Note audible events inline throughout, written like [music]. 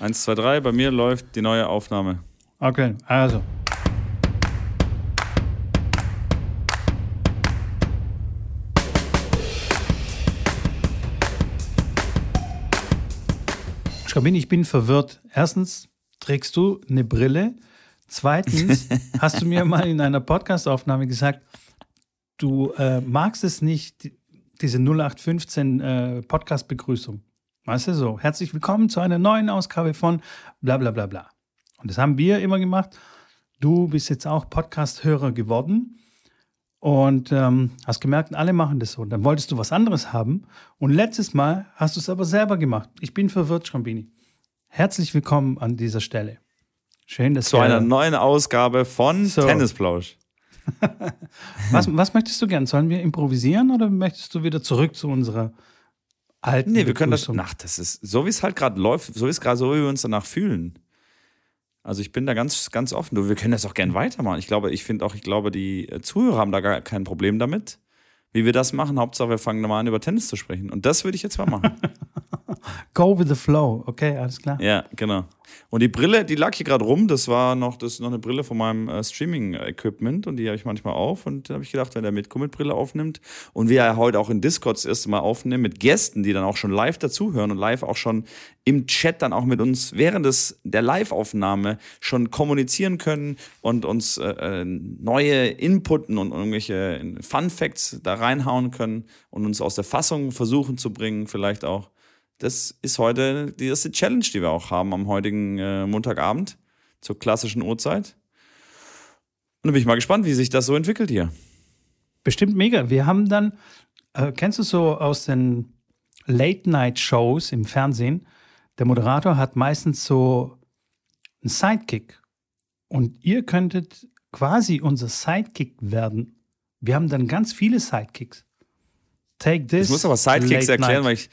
Eins, zwei, drei, bei mir läuft die neue Aufnahme. Okay, also. Schrabini, ich bin verwirrt. Erstens trägst du eine Brille. Zweitens [laughs] hast du mir mal in einer Podcastaufnahme gesagt, du äh, magst es nicht, diese 0815 äh, Podcast-Begrüßung. Weißt du so, herzlich willkommen zu einer neuen Ausgabe von bla bla bla bla. Und das haben wir immer gemacht. Du bist jetzt auch Podcast-Hörer geworden und ähm, hast gemerkt, alle machen das so. Und dann wolltest du was anderes haben. Und letztes Mal hast du es aber selber gemacht. Ich bin verwirrt, Schrambini. Herzlich willkommen an dieser Stelle. Schön, dass Zu wir, einer neuen Ausgabe von So. Tennisplausch. [laughs] was, was möchtest du gern? Sollen wir improvisieren oder möchtest du wieder zurück zu unserer alten Nee, wir können das. Begrüßung? Ach, das ist so, wie es halt gerade läuft, so ist gerade so, wie wir uns danach fühlen. Also ich bin da ganz, ganz offen. Du, wir können das auch gern weitermachen. Ich glaube, ich finde auch, ich glaube, die äh, Zuhörer haben da gar kein Problem damit, wie wir das machen. Hauptsache, wir fangen mal an, über Tennis zu sprechen. Und das würde ich jetzt mal machen. [laughs] Go with the flow. Okay, alles klar. ja, genau. Und die Brille, die lag hier gerade rum. Das war noch, das ist noch eine Brille von meinem äh, Streaming-Equipment und die habe ich manchmal auf. Und da habe ich gedacht, wenn der Mitko mit Brille aufnimmt und wir ja heute auch in Discord das erste Mal aufnehmen mit Gästen, die dann auch schon live dazuhören und live auch schon im Chat dann auch mit uns während des, der Live-Aufnahme schon kommunizieren können und uns äh, äh, neue Inputen und irgendwelche Fun Facts da reinhauen können und uns aus der Fassung versuchen zu bringen, vielleicht auch. Das ist heute die erste Challenge, die wir auch haben am heutigen äh, Montagabend zur klassischen Uhrzeit. Und da bin ich mal gespannt, wie sich das so entwickelt hier. Bestimmt mega. Wir haben dann, äh, kennst du so aus den Late-Night-Shows im Fernsehen, der Moderator hat meistens so einen Sidekick. Und ihr könntet quasi unser Sidekick werden. Wir haben dann ganz viele Sidekicks. Take this. Ich muss aber Sidekicks erklären, night. weil ich,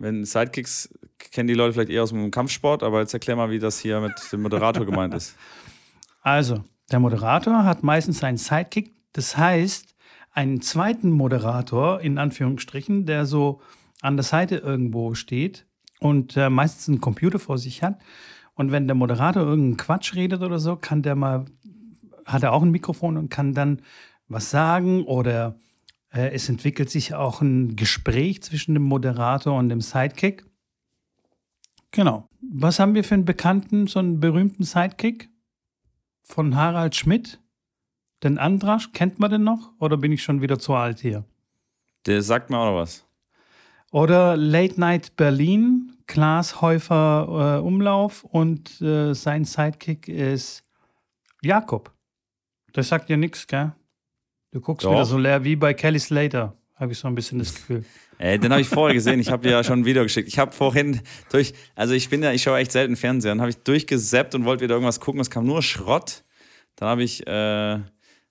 wenn Sidekicks kennen die Leute vielleicht eher aus dem Kampfsport, aber jetzt erklär mal, wie das hier mit dem Moderator gemeint ist. Also, der Moderator hat meistens einen Sidekick. Das heißt, einen zweiten Moderator, in Anführungsstrichen, der so an der Seite irgendwo steht und äh, meistens einen Computer vor sich hat. Und wenn der Moderator irgendeinen Quatsch redet oder so, kann der mal, hat er auch ein Mikrofon und kann dann was sagen oder es entwickelt sich auch ein Gespräch zwischen dem Moderator und dem Sidekick. Genau. Was haben wir für einen bekannten, so einen berühmten Sidekick? Von Harald Schmidt? Den Andrasch, kennt man den noch? Oder bin ich schon wieder zu alt hier? Der sagt mir auch noch was. Oder Late Night Berlin, Klaas Häufer äh, Umlauf und äh, sein Sidekick ist Jakob. Das sagt dir nichts, gell? Du guckst Doch. wieder so leer wie bei Kelly Slater, habe ich so ein bisschen das Gefühl. Ey, [laughs] den habe ich vorher gesehen. Ich habe dir ja schon ein Video geschickt. Ich habe vorhin durch, also ich bin ja, ich schaue echt selten Fernsehen, dann habe ich durchgesappt und wollte wieder irgendwas gucken. Es kam nur Schrott. Dann habe ich, äh,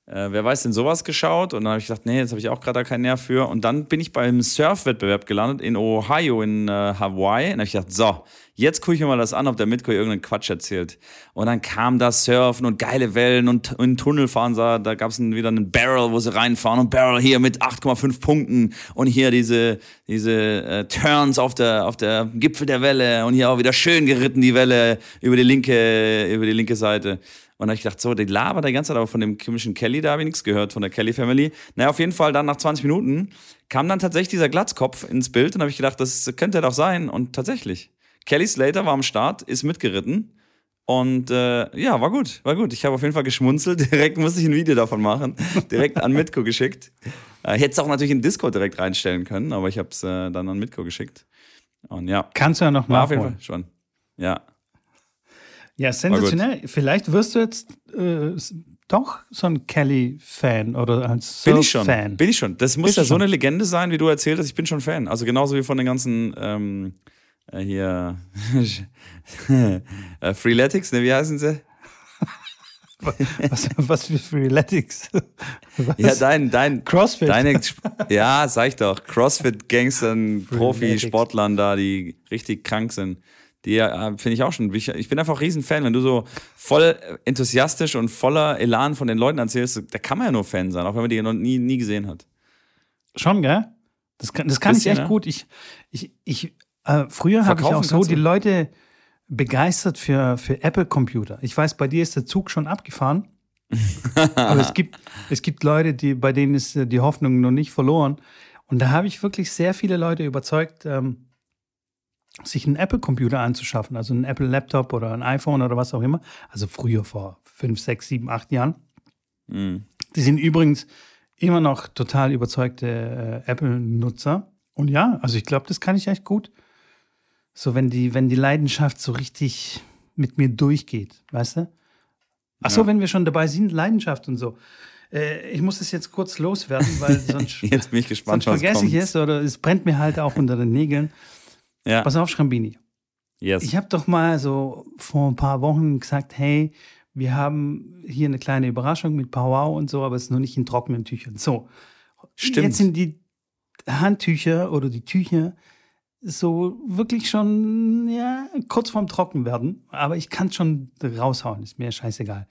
äh, wer weiß denn sowas geschaut? Und dann habe ich gedacht, nee, jetzt habe ich auch gerade da keinen Nerv für. Und dann bin ich beim Surfwettbewerb gelandet in Ohio, in äh, Hawaii. Und habe ich gedacht, so, jetzt gucke ich mir mal das an, ob der Mitko irgendeinen Quatsch erzählt. Und dann kam das Surfen und geile Wellen und in Tunnel fahren. Da, da gab es wieder einen Barrel, wo sie reinfahren. Und Barrel hier mit 8,5 Punkten. Und hier diese, diese äh, Turns auf der, auf der Gipfel der Welle. Und hier auch wieder schön geritten, die Welle über die linke, über die linke Seite. Und dann habe ich gedacht, so, die labert die ganze Zeit, aber von dem komischen Kelly, da habe ich nichts gehört, von der Kelly Family. Naja, auf jeden Fall dann nach 20 Minuten kam dann tatsächlich dieser Glatzkopf ins Bild und habe ich gedacht, das könnte doch sein. Und tatsächlich. Kelly Slater war am Start, ist mitgeritten. Und äh, ja, war gut, war gut. Ich habe auf jeden Fall geschmunzelt. [laughs] Direkt musste ich ein Video davon machen. Direkt an Mitko geschickt. Äh, Hätte es auch natürlich in Discord direkt reinstellen können, aber ich habe es äh, dann an Mitko geschickt. Und ja, Kannst du ja noch war auf jeden. Fall schon. Ja, Ja, sensationell. Vielleicht wirst du jetzt äh, doch so ein Kelly-Fan oder ein Bin ich schon. Surf-Fan. Bin ich schon. Das muss ja so eine Legende sein, wie du erzählt hast. Ich bin schon Fan. Also genauso wie von den ganzen ähm, äh, hier [laughs] äh, Freeletics, ne? Wie heißen sie? Was, was für Freeletics? Was? [laughs] Ja, dein, dein Crossfit. Deine, ja, sag ich doch. Crossfit-Gangstern, Profi-Sportlern da, die richtig krank sind. Die äh, finde ich auch schon. Ich, ich bin einfach ein Riesenfan. Wenn du so voll enthusiastisch und voller Elan von den Leuten erzählst, da kann man ja nur Fan sein, auch wenn man die noch nie, nie gesehen hat. Schon, gell? Das kann, das kann ich Bisschen, echt ne? gut. Ich, ich, ich, äh, früher habe ich auch so die? Leute begeistert für, für Apple-Computer. Ich weiß, bei dir ist der Zug schon abgefahren. [laughs] aber es gibt, es gibt Leute, die, bei denen ist äh, die Hoffnung noch nicht verloren. Und da habe ich wirklich sehr viele Leute überzeugt, ähm, sich einen Apple-Computer anzuschaffen, also einen Apple-Laptop oder ein iPhone oder was auch immer. Also früher vor fünf, sechs, sieben, acht Jahren. Mhm. Die sind übrigens immer noch total überzeugte äh, Apple-Nutzer. Und ja, also ich glaube, das kann ich echt gut. So, wenn die, wenn die Leidenschaft so richtig mit mir durchgeht, weißt du? Ach so, Ja. wenn wir schon dabei sind, Leidenschaft und so. Äh, ich muss das jetzt kurz loswerden, weil [laughs] sonst, Jetzt bin ich gespannt, sonst vergesse ich es oder es brennt mir halt auch unter den Nägeln. Ja, Pass auf, Schrambini. yes. Ich habe doch mal so vor ein paar Wochen gesagt, hey, wir haben hier eine kleine Überraschung mit Powwow und so, aber es ist noch nicht in trockenen Tüchern. So, Stimmt. jetzt sind die Handtücher oder die Tücher so wirklich schon ja, kurz vorm Trocken werden, aber ich kann es schon raushauen, ist mir scheißegal.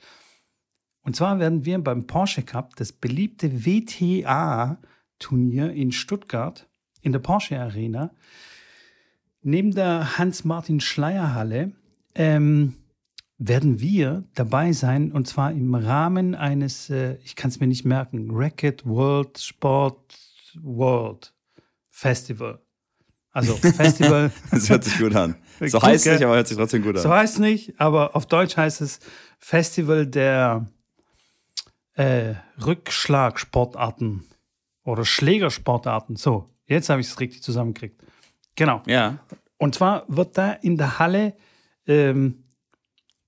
Und zwar werden wir beim Porsche Cup das beliebte WTA-Turnier in Stuttgart in der Porsche Arena neben der Hans-Martin-Schleier-Halle ähm, werden wir dabei sein und zwar im Rahmen eines, äh, ich kann es mir nicht merken, Racket World Sport World Festival. Also [laughs] Festival, Das hört sich gut an. [laughs] So heißt es nicht, aber hört sich trotzdem gut an. so heißt es nicht, aber auf Deutsch heißt es Festival der äh, Rückschlagsportarten oder Schlägersportarten. So, jetzt habe ich es richtig zusammengekriegt. Genau. ja, Und zwar wird da in der Halle ähm,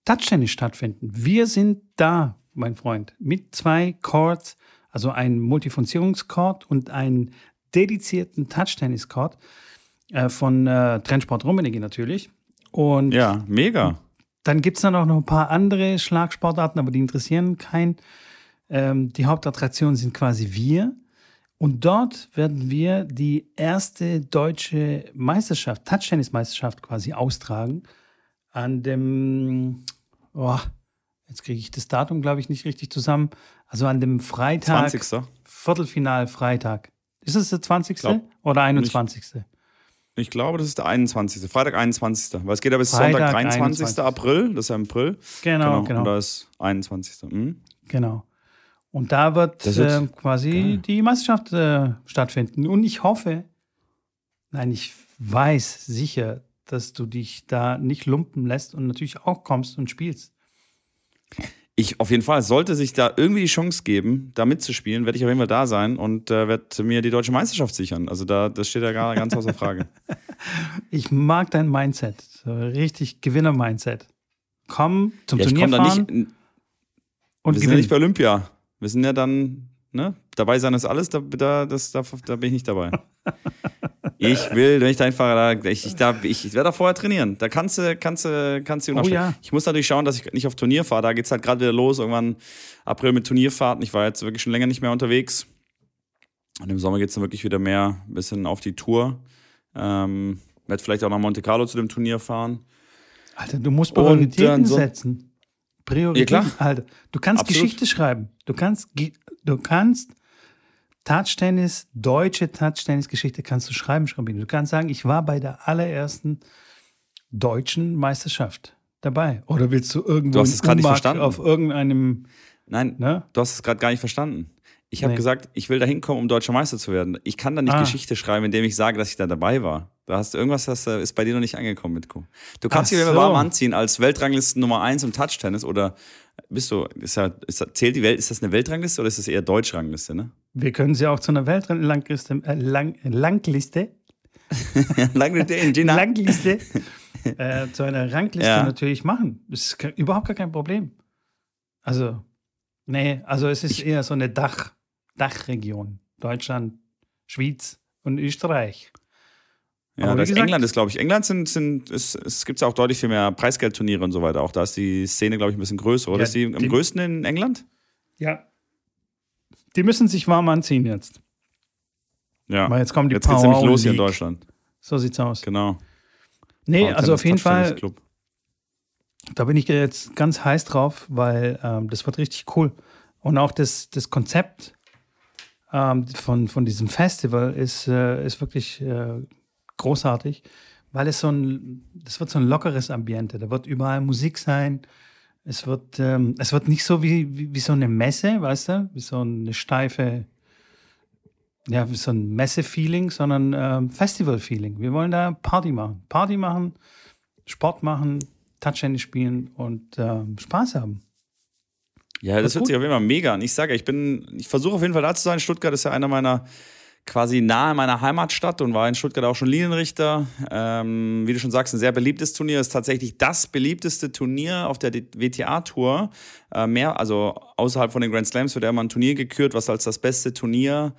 Touchtennis stattfinden. Wir sind da, mein Freund, mit zwei Courts, also ein Multifunktionscourt und einen dedizierten Touchtennis-Court äh, von äh, Trendsport Rummenigge natürlich. Und ja, mega. dann gibt es dann auch noch ein paar andere Schlagsportarten, aber die interessieren keinen. Ähm, die Hauptattraktion sind quasi wir. Und dort werden wir die erste deutsche Meisterschaft, Touchtennis-Meisterschaft quasi austragen. An dem, oh, jetzt kriege ich das Datum, glaube ich, nicht richtig zusammen. Also an dem Freitag, 20. Viertelfinal Freitag. Ist es der 20. Glaub oder 21.? Ich glaube, das ist der 21. Freitag 21. Weil es geht ja bis Freitag, Sonntag 23. 21.. April. Das ist ja im April. Genau, Und genau. da ist 21. Mhm. Genau. Und da wird äh, quasi geil. die Meisterschaft äh, stattfinden. Und ich hoffe, nein, ich weiß sicher, dass du dich da nicht lumpen lässt und natürlich auch kommst und spielst. Ich auf jeden Fall, sollte sich da irgendwie die Chance geben, da mitzuspielen, werde ich auf jeden Fall da sein und äh, werde mir die deutsche Meisterschaft sichern. Also da, das steht ja gar ganz außer Frage. [laughs] Ich mag dein Mindset. So richtig Gewinner-Mindset. Komm zum ja, ich Turnier komme da fahren nicht. und wir sind ja nicht bei. Olympia. Wir sind ja dann, ne? Dabei sein ist alles, da, da, das, da, da bin ich nicht dabei. Ich will, wenn ich da hinfahre, da, ich, ich, da, ich, ich werde da vorher trainieren. Da kannst du, kannst du, kannst du Oh ja. Ich muss natürlich schauen, dass ich nicht auf Turnier fahre. Da geht es halt gerade wieder los. Irgendwann April mit Turnierfahrten. Ich war jetzt wirklich schon länger nicht mehr unterwegs. Und im Sommer geht es dann wirklich wieder mehr ein bisschen auf die Tour. Ähm, werde vielleicht auch nach Monte Carlo zu dem Turnier fahren. Alter, du musst Und, Prioritäten äh, so- setzen. Prioritäten. Ja, klar. Alter, du kannst Absolut. Geschichte schreiben. Du kannst, du kannst Touchtennis, deutsche Touchtennis-Geschichte kannst du schreiben, Schrambini. Du kannst sagen, ich war bei der allerersten deutschen Meisterschaft dabei. Oder willst du irgendwo Du hast es nicht verstanden. auf irgendeinem, Nein, ne? Du hast es gerade gar nicht verstanden. Ich habe Nee. gesagt, ich will da hinkommen, um deutscher Meister zu werden. Ich kann da nicht Ah. Geschichte schreiben, indem ich sage, dass ich da dabei war. Da hast du irgendwas, das äh, ist bei dir noch nicht angekommen, Mitko. Du kannst Ach dich so. warm anziehen als Weltranglisten Nummer 1 im Touchtennis oder bist du, ist ja, ist, zählt die Welt, ist das eine Weltrangliste oder ist das eher Deutschrangliste, ne? Wir können sie auch zu einer Weltrangliste, äh, Lang, Langliste, [laughs] Langliste. Langliste, [laughs] äh, zu einer Rangliste Ja. natürlich machen. Das ist überhaupt gar kein Problem. Also, nee, also es ist eher so eine Dach, Dachregion. Deutschland, Schweiz und Österreich. Ja, das gesagt- England ist, glaube ich, England sind, sind es, es gibt ja auch deutlich viel mehr Preisgeldturniere und so weiter. Auch da ist die Szene, glaube ich, ein bisschen größer. Oder Ja, ist die am größten in England? Ja. Die müssen sich warm anziehen jetzt. Ja. Weil jetzt kommen die Jetzt geht's nämlich Power los hier in. Deutschland. So sieht's aus. Genau. Nee, Power also auf jeden Fall, da bin ich jetzt ganz heiß drauf, weil ähm, das wird richtig cool. Und auch das, das Konzept ähm, von, von diesem Festival ist, äh, ist wirklich äh, großartig, weil es so ein, das wird so ein lockeres Ambiente. Da wird überall Musik sein. Es wird, ähm, es wird nicht so wie, wie, wie so eine Messe, weißt du, wie so eine steife, ja, wie so ein Messe-Feeling, sondern ähm, Festival-Feeling. Wir wollen da Party machen. Party machen, Sport machen, Touchtennis spielen und ähm, Spaß haben. Ja, das hört sich auf jeden Fall mega an. Ich sage, ich bin, ich versuche auf jeden Fall da zu sein. Stuttgart ist ja einer meiner quasi nahe meiner Heimatstadt und war in Stuttgart auch schon Linienrichter. Ähm, wie du schon sagst, ein sehr beliebtes Turnier. Ist tatsächlich das beliebteste Turnier auf der WTA-Tour. Äh, mehr, also außerhalb von den Grand Slams wird ja immer ein Turnier gekürt, was als das beste Turnier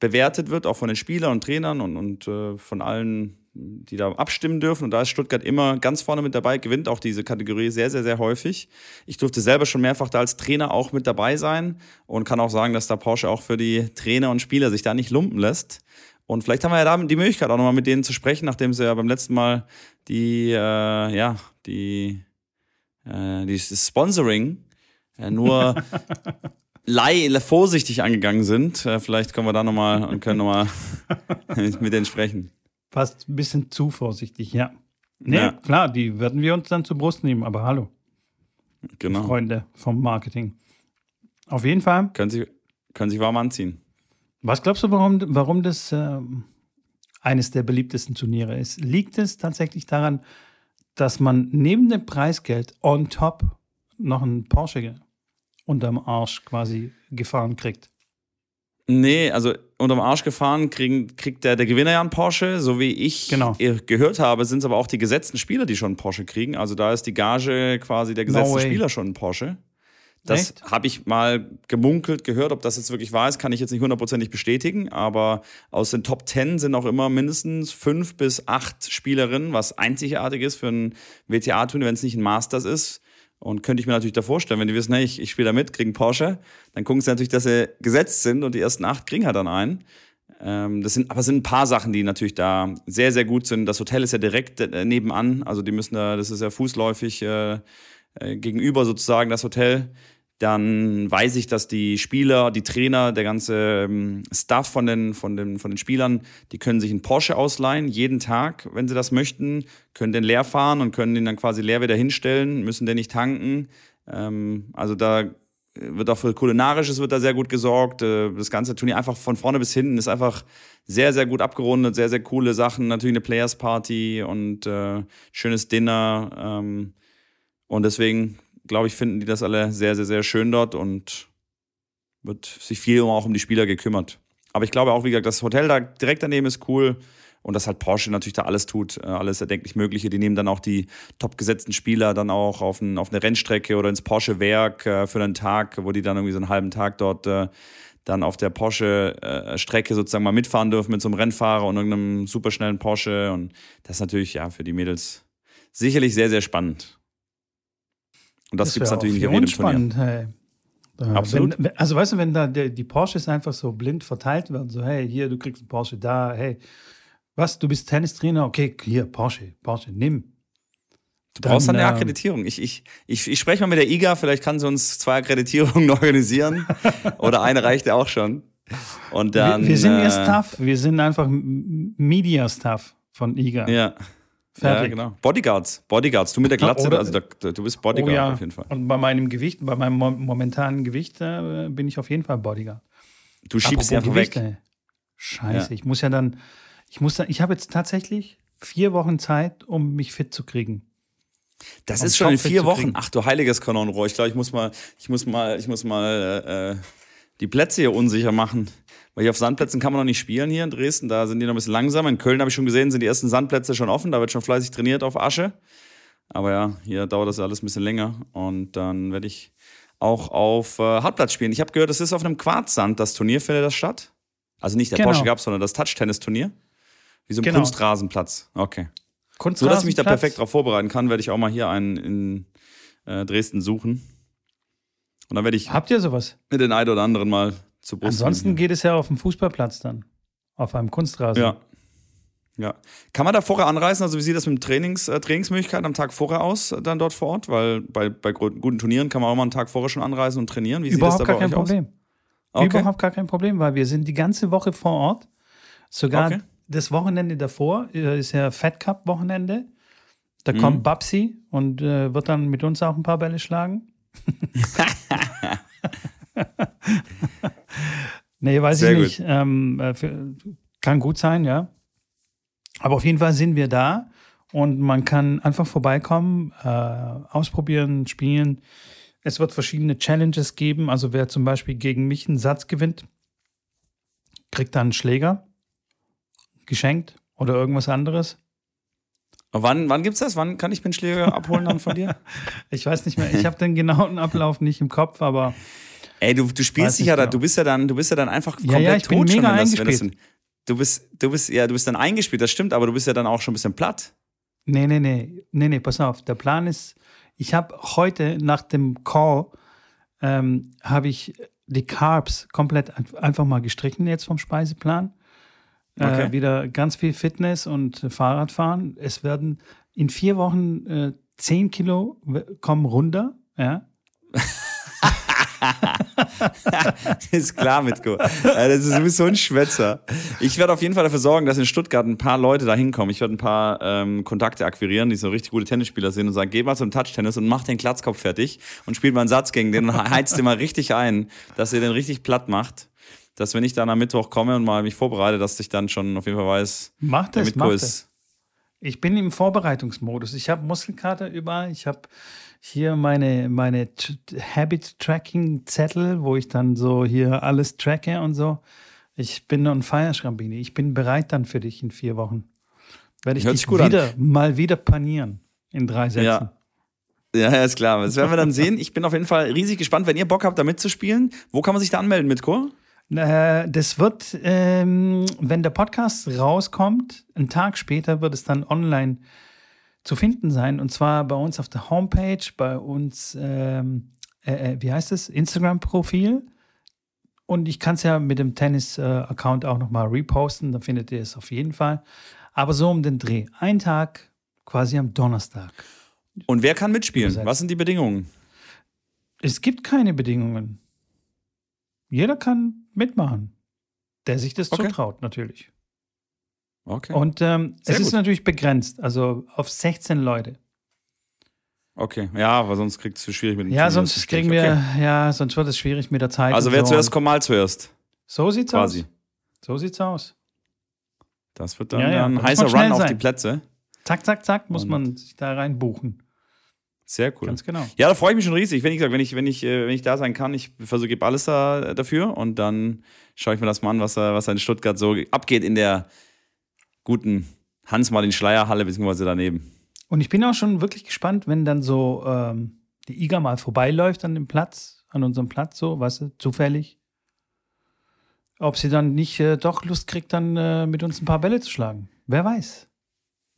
bewertet wird, auch von den Spielern und Trainern und, und äh, von allen die da abstimmen dürfen. Und da ist Stuttgart immer ganz vorne mit dabei, gewinnt auch diese Kategorie sehr, sehr, sehr häufig. Ich durfte selber schon mehrfach da als Trainer auch mit dabei sein und kann auch sagen, dass da Porsche auch für die Trainer und Spieler sich da nicht lumpen lässt. Und vielleicht haben wir ja da die Möglichkeit auch nochmal mit denen zu sprechen, nachdem sie ja beim letzten Mal die, äh, ja, die, äh, die Sponsoring äh, nur [laughs] vorsichtig angegangen sind. Äh, vielleicht kommen wir da nochmal und können nochmal [laughs] mit denen sprechen. Fast ein bisschen zu vorsichtig, ja. Nee, ja. klar, die werden wir uns dann zur Brust nehmen, aber hallo. Genau. Freunde vom Marketing. Auf jeden Fall. Können Sie, können sich warm anziehen. Was glaubst du, warum, warum das äh, eines der beliebtesten Turniere ist? Liegt es tatsächlich daran, dass man neben dem Preisgeld on top noch einen Porsche unterm Arsch quasi gefahren kriegt? Nee, also unterm Arsch gefahren kriegen, kriegt der, der Gewinner ja einen Porsche. So wie ich genau. gehört habe, sind es aber auch die gesetzten Spieler, die schon einen Porsche kriegen. Also da ist die Gage quasi der gesetzten no Spieler schon ein Porsche. Das habe ich mal gemunkelt, gehört. Ob das jetzt wirklich wahr ist, kann ich jetzt nicht hundertprozentig bestätigen. Aber aus den Top Ten sind auch immer mindestens fünf bis acht Spielerinnen, was einzigartig ist für ein WTA-Turnier, wenn es nicht ein Masters ist. Und könnte ich mir natürlich da vorstellen, wenn die wissen, hey, ich, ich spiele da mit, kriegen Porsche, dann gucken sie natürlich, dass sie gesetzt sind und die ersten acht kriegen halt dann einen. Ähm, das sind, aber es sind ein paar Sachen, die natürlich da sehr, sehr gut sind. Das Hotel ist ja direkt äh, nebenan, also die müssen da, das ist ja fußläufig äh, äh, gegenüber sozusagen das Hotel dann weiß ich, dass die Spieler, die Trainer, der ganze ähm, Staff von den, von, den, von den Spielern, die können sich einen Porsche ausleihen, jeden Tag, wenn sie das möchten, können den leer fahren und können den dann quasi leer wieder hinstellen, müssen den nicht tanken. Ähm, also da wird auch für Kulinarisches wird da sehr gut gesorgt. Äh, das ganze Turnier einfach von vorne bis hinten ist einfach sehr, sehr gut abgerundet, sehr, sehr coole Sachen. Natürlich eine Players Party und äh, schönes Dinner. Ähm, und deswegen glaube ich, finden die das alle sehr, sehr, sehr schön dort und wird sich viel auch um die Spieler gekümmert. Aber ich glaube auch, wie gesagt, das Hotel da direkt daneben ist cool und dass halt Porsche natürlich da alles tut, äh, alles erdenklich Mögliche. Die nehmen dann auch die top gesetzten Spieler dann auch auf, ein, auf eine Rennstrecke oder ins Porsche-Werk äh, für einen Tag, wo die dann irgendwie so einen halben Tag dort äh, dann auf der Porsche-Strecke sozusagen mal mitfahren dürfen mit so einem Rennfahrer und irgendeinem superschnellen Porsche. Und das ist natürlich ja für die Mädels sicherlich sehr, sehr spannend. Und das, das gibt es natürlich nicht auf jedem spannend, Turnier. Hey. Absolut. Wenn, also weißt du, wenn da die, die Porsches einfach so blind verteilt werden, so hey, hier, du kriegst einen Porsche, da, hey, was, du bist Tennistrainer, okay, hier, Porsche, Porsche, nimm. Du dann, brauchst dann eine ähm, Akkreditierung. Ich, ich, ich, ich spreche mal mit der IGA, vielleicht kann sie uns zwei Akkreditierungen [laughs] organisieren. Oder eine reicht ja auch schon. Und dann, wir, wir sind äh, ja Staff, wir sind einfach Media-Staff von IGA. Ja. Fertig. Ja, genau. Bodyguards. Bodyguards. Du mit der Glatze, Oder, also da, du bist Bodyguard oh ja. auf jeden Fall. Und bei meinem Gewicht, bei meinem momentanen Gewicht äh, bin ich auf jeden Fall Bodyguard. Du schiebst sie einfach Gewicht, weg. Ey. Scheiße, ja. ich muss ja dann, ich muss dann, ich habe jetzt tatsächlich vier Wochen Zeit, um mich fit zu kriegen. Das um ist schon in vier Wochen. Ach du heiliges Kanonenrohr. Ich glaube, ich muss mal, ich muss mal, ich muss mal äh, äh die Plätze hier unsicher machen. Weil hier auf Sandplätzen kann man noch nicht spielen hier in Dresden. Da sind die noch ein bisschen langsamer. In Köln habe ich schon gesehen, sind die ersten Sandplätze schon offen. Da wird schon fleißig trainiert auf Asche. Aber ja, hier dauert das alles ein bisschen länger. Und dann werde ich auch auf äh, Hartplatz spielen. Ich habe gehört, es ist auf einem Quarzsand, das Turnier findet das statt. Also nicht der genau. Porsche Cup, sondern das Touch-Tennis-Turnier. Wie so ein genau. Kunstrasenplatz. Okay. Kunstrasenplatz. So dass ich mich da perfekt darauf vorbereiten kann, werde ich auch mal hier einen in äh, Dresden suchen. Und dann werde ich. Habt ihr sowas? Mit den einen oder anderen mal zu Brust Ansonsten geht es ja auf dem Fußballplatz dann. Auf einem Kunstrasen. Ja. Ja. Kann man da vorher anreisen? Also, wie sieht das mit Trainings, äh, Trainingsmöglichkeiten am Tag vorher aus, äh, dann dort vor Ort? Weil bei, bei guten Turnieren kann man auch mal einen Tag vorher schon anreisen und trainieren. Wie Überhaupt sieht das da gar kein Problem. Okay. Überhaupt gar kein Problem, weil wir sind die ganze Woche vor Ort. Sogar okay. das Wochenende davor äh, ist ja Fed Cup Wochenende. Da Mhm. kommt Babsi und äh, wird dann mit uns auch ein paar Bälle schlagen. [laughs] [laughs] nee, weiß Sehr ich nicht. Ähm, äh, für, kann gut sein, ja. Aber auf jeden Fall sind wir da und man kann einfach vorbeikommen, äh, ausprobieren, spielen. Es wird verschiedene Challenges geben. Also wer zum Beispiel gegen mich einen Satz gewinnt, kriegt dann einen Schläger geschenkt oder irgendwas anderes. Wann, wann gibt's das? Wann kann ich einen Schläger abholen dann von dir? [laughs] Ich weiß nicht mehr, ich habe den genauen Ablauf nicht im Kopf, aber Ey, du, du spielst dich ja da, genau. du bist ja dann, du bist ja dann einfach Ja, komplett ja, ich bin tot schon, mega wenn das, wenn das. Du bist, du bist, ja, du bist dann eingespielt, das stimmt, aber du bist ja dann auch schon ein bisschen platt. nee, nee, nee, nee, nee, pass auf. Der Plan ist, ich habe heute nach dem Call, ähm, habe ich die Carbs komplett ein- einfach mal gestrichen jetzt vom Speiseplan. Okay. Äh, wieder ganz viel Fitness und äh, Fahrradfahren. Es werden in vier Wochen äh, 10 Kilo kommen runter. Ja. [laughs] [laughs] [laughs] ist klar, Mitko. Ja, das ist, du bist so ein Schwätzer. Ich werde auf jeden Fall dafür sorgen, dass in Stuttgart ein paar Leute da hinkommen. Ich werde ein paar ähm, Kontakte akquirieren, die so richtig gute Tennisspieler sind und sagen, geh mal zum Touch-Tennis und mach den Glatzkopf fertig und spielt mal einen Satz gegen den und heizt den mal richtig ein, dass ihr den richtig platt macht. Dass wenn ich dann am Mittwoch komme und mal mich vorbereite, dass ich dann schon auf jeden Fall weiß, Mach das, Mitko mach das. ist. Ich bin im Vorbereitungsmodus. Ich habe Muskelkater überall. Ich habe hier meine, meine Habit-Tracking-Zettel, wo ich dann so hier alles tracke und so. Ich bin on fire, Schrambini. Ich bin bereit dann für dich in vier Wochen. Werde ich Hört dich an. wieder, mal wieder panieren in drei Sätzen. Ja. Ja, ja, ist klar. Das werden wir dann [laughs] sehen. Ich bin auf jeden Fall riesig gespannt, wenn ihr Bock habt, da mitzuspielen. Wo kann man sich da anmelden, Mitko? Äh, das wird, ähm, wenn der Podcast rauskommt, einen Tag später wird es dann online zu finden sein. Und zwar bei uns auf der Homepage, bei uns, ähm, äh, äh, wie heißt es, Instagram-Profil. Und ich kann es ja mit dem Tennis-Account auch nochmal reposten, da findet ihr es auf jeden Fall. Aber so um den Dreh. Ein Tag quasi am Donnerstag. Und wer kann mitspielen? Was sind die Bedingungen? Es gibt keine Bedingungen. Jeder kann mitmachen, der sich das Okay. zutraut, natürlich. Okay. Und ähm, es ist gut. natürlich begrenzt, also auf 16 Leute. Okay, ja, aber sonst kriegst du schwierig mit dem Ja, das sonst ist kriegen wir, Okay. ja, sonst wird es schwierig mit der Zeit. Also wer so. zuerst kommt, mal zuerst. So sieht's Quasi. aus. So sieht's aus. Das wird dann Ja, ja, ein da muss heißer Run auf sein. die Plätze. Zack, zack, zack, muss Und- man sich da rein buchen. Sehr cool. Ganz genau. Ja, da freue ich mich schon riesig. Wenn ich wenn ich, wenn ich, äh, wenn ich da sein kann, ich versuche, gebe alles da, dafür und dann schaue ich mir das mal an, was, was in Stuttgart so abgeht in der guten Hans-Martin-Schleier-Halle, beziehungsweise daneben. Und ich bin auch schon wirklich gespannt, wenn dann so ähm, die Iga mal vorbeiläuft an dem Platz, an unserem Platz, so, weißt du, zufällig. Ob sie dann nicht äh, doch Lust kriegt, dann äh, mit uns ein paar Bälle zu schlagen. Wer weiß.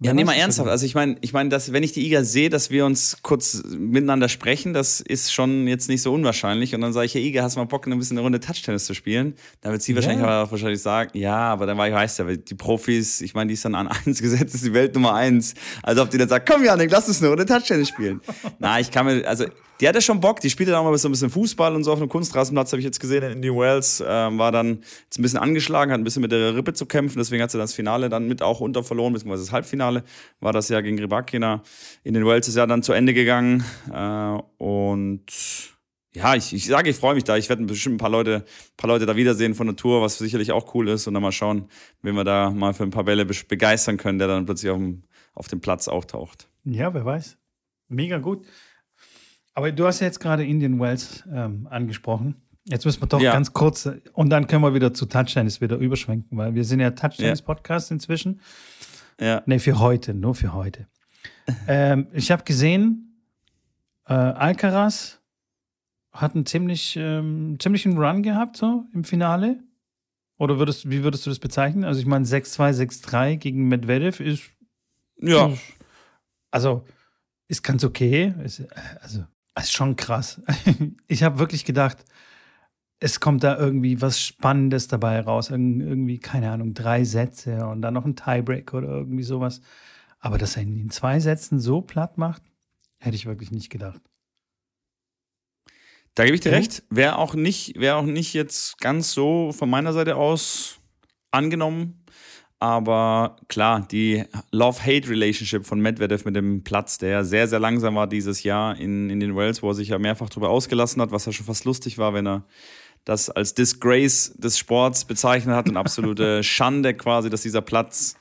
Wer Ja, nee, mal ernsthaft. Also ich meine, ich meine, dass wenn ich die Iga sehe, dass wir uns kurz miteinander sprechen, das ist schon jetzt nicht so unwahrscheinlich. Und dann sage ich, ja, Iga, hast du mal Bock, ein bisschen eine Runde Touchtennis zu spielen? Dann wird sie Ja. wahrscheinlich aber wahrscheinlich sagen, ja, aber dann war ich weiß ja, weil die Profis, ich meine, die ist dann an [laughs] eins gesetzt, ist die Welt Nummer eins. Also ob die dann sagt, komm Janik, lass uns eine Runde Touchtennis spielen. [laughs] Na, ich kann mir, also die hat ja schon Bock, die spielt dann auch mal so ein bisschen Fußball und so auf einem Kunstrasenplatz, habe ich jetzt gesehen in Indian Wells, ähm, war dann jetzt ein bisschen angeschlagen, hat ein bisschen mit der Rippe zu kämpfen, deswegen hat sie das Finale dann mit auch unter verloren, beziehungsweise das Halbfinale war das ja gegen Rybakina. In den Wells ist ja dann zu Ende gegangen äh, und ja, ich, ich sage, ich freue mich da. Ich werde bestimmt ein paar Leute, ein paar Leute da wiedersehen von der Tour, was sicherlich auch cool ist. Und dann mal schauen, wen wir da mal für ein paar Bälle be- begeistern können, der dann plötzlich auf dem, auf dem Platz auftaucht. Ja, wer weiß. Mega gut. Aber du hast ja jetzt gerade Indian Wells ähm, angesprochen. Jetzt müssen wir doch Ja. ganz kurz, äh, und dann können wir wieder zu Touchtennis wieder überschwenken, weil wir sind ja Touchtennis-Podcast inzwischen. Ja. Nee, für heute, nur für heute. [laughs] ähm, ich habe gesehen, äh, Alcaraz hat einen ziemlich, ähm, ziemlichen Run gehabt, so im Finale. Oder würdest, wie würdest du das bezeichnen? Also, ich meine, 6-2, 6-3 gegen Medvedev ist Ja. also, ist ganz okay. Ist, äh, also, ist schon krass. [laughs] Ich habe wirklich gedacht, es kommt da irgendwie was Spannendes dabei raus. Irg- Irgendwie, keine Ahnung, drei Sätze und dann noch ein Tiebreak oder irgendwie sowas. Aber dass er ihn in zwei Sätzen so platt macht, hätte ich wirklich nicht gedacht. Da gebe ich dir Mhm. recht. Wäre auch nicht, wäre auch nicht jetzt ganz so von meiner Seite aus angenommen. Aber klar, die Love-Hate-Relationship von Medvedev mit dem Platz, der sehr, sehr langsam war dieses Jahr in, in den Wells, wo er sich ja mehrfach drüber ausgelassen hat, was ja schon fast lustig war, wenn er das als Disgrace des Sports bezeichnet hat und absolute [laughs] Schande quasi, dass dieser Platz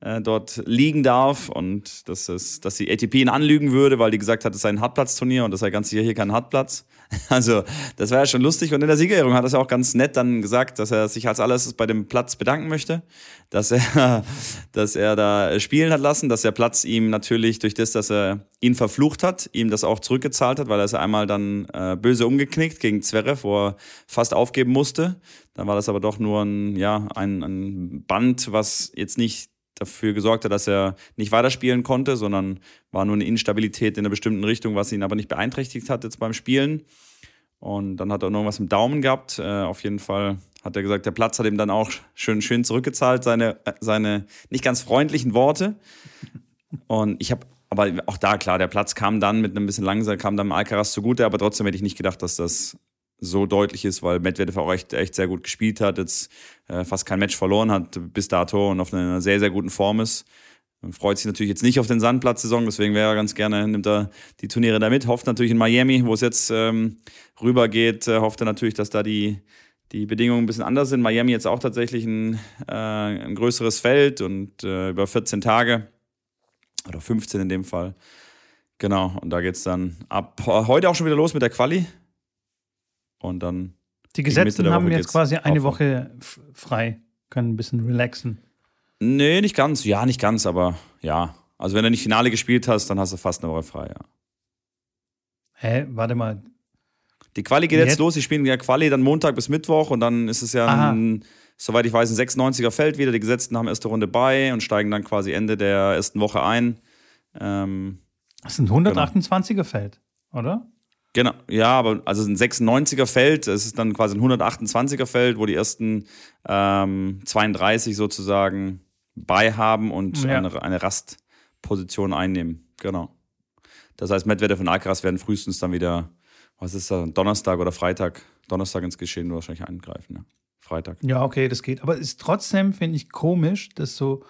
äh, dort liegen darf und dass, es, dass die ATP ihn anlügen würde, weil die gesagt hat, es sei ein Hartplatzturnier und das sei ganz sicher hier kein Hartplatz. [laughs] Also, das war ja schon lustig. Und in der Siegerehrung hat er es auch ganz nett dann gesagt, dass er sich als allererstes bei dem Platz bedanken möchte, dass er, [laughs] dass er da spielen hat lassen, dass der Platz ihm natürlich durch das, dass er ihn verflucht hat, ihm das auch zurückgezahlt hat, weil er es einmal dann äh, böse umgeknickt gegen Zverev, wo er fast aufgeben musste. Dann war das aber doch nur ein, ja, ein, ein Band, was jetzt nicht dafür gesorgt hat, dass er nicht weiterspielen konnte, sondern war nur eine Instabilität in einer bestimmten Richtung, was ihn aber nicht beeinträchtigt hat jetzt beim Spielen. Und dann hat er noch was im Daumen gehabt. Äh, auf jeden Fall hat er gesagt, der Platz hat ihm dann auch schön, schön zurückgezahlt, seine, äh, seine nicht ganz freundlichen Worte. Und ich habe, aber auch da klar, der Platz kam dann mit einem bisschen langsam, kam dann Alcaraz zugute, aber trotzdem hätte ich nicht gedacht, dass das so deutlich ist, weil Medvedev auch echt, echt sehr gut gespielt hat, jetzt äh, fast kein Match verloren hat bis dato und auf einer sehr, sehr guten Form ist. Man freut sich natürlich jetzt nicht auf den Sandplatzsaison, deswegen wäre er ganz gerne, nimmt er die Turniere da mit. Hofft natürlich in Miami, wo es jetzt ähm, rüber geht, äh, hofft er natürlich, dass da die, die Bedingungen ein bisschen anders sind. Miami jetzt auch tatsächlich ein, äh, ein größeres Feld und äh, über 14 Tage oder 15 in dem Fall. Genau, und da geht es dann ab heute auch schon wieder los mit der Quali. Und dann. Die Gesetzten haben jetzt quasi eine Woche frei, können ein bisschen relaxen. Nee, nicht ganz. Ja, nicht ganz, aber ja. Also wenn du nicht Finale gespielt hast, dann hast du fast eine Woche frei, ja. Hä, warte mal. Die Quali geht jetzt, jetzt los. Die spielen ja Quali dann Montag bis Mittwoch und dann ist es ja ein, soweit ich weiß, ein 96er Feld wieder. Die Gesetzten haben erste Runde bei und steigen dann quasi Ende der ersten Woche ein. Ähm, das ist ein 128er genau. Feld, oder? Genau, ja, aber also ein 96er Feld, es ist dann quasi ein 128er Feld, wo die ersten ähm, 32 sozusagen bei haben und ja. eine, eine Rastposition einnehmen. Genau. Das heißt, Medvedev und Alcaraz werden frühestens dann wieder, was ist da, Donnerstag oder Freitag, Donnerstag ins Geschehen wahrscheinlich eingreifen. Ja. Freitag. Ja, okay, das geht. Aber es ist trotzdem, finde ich, komisch, dass so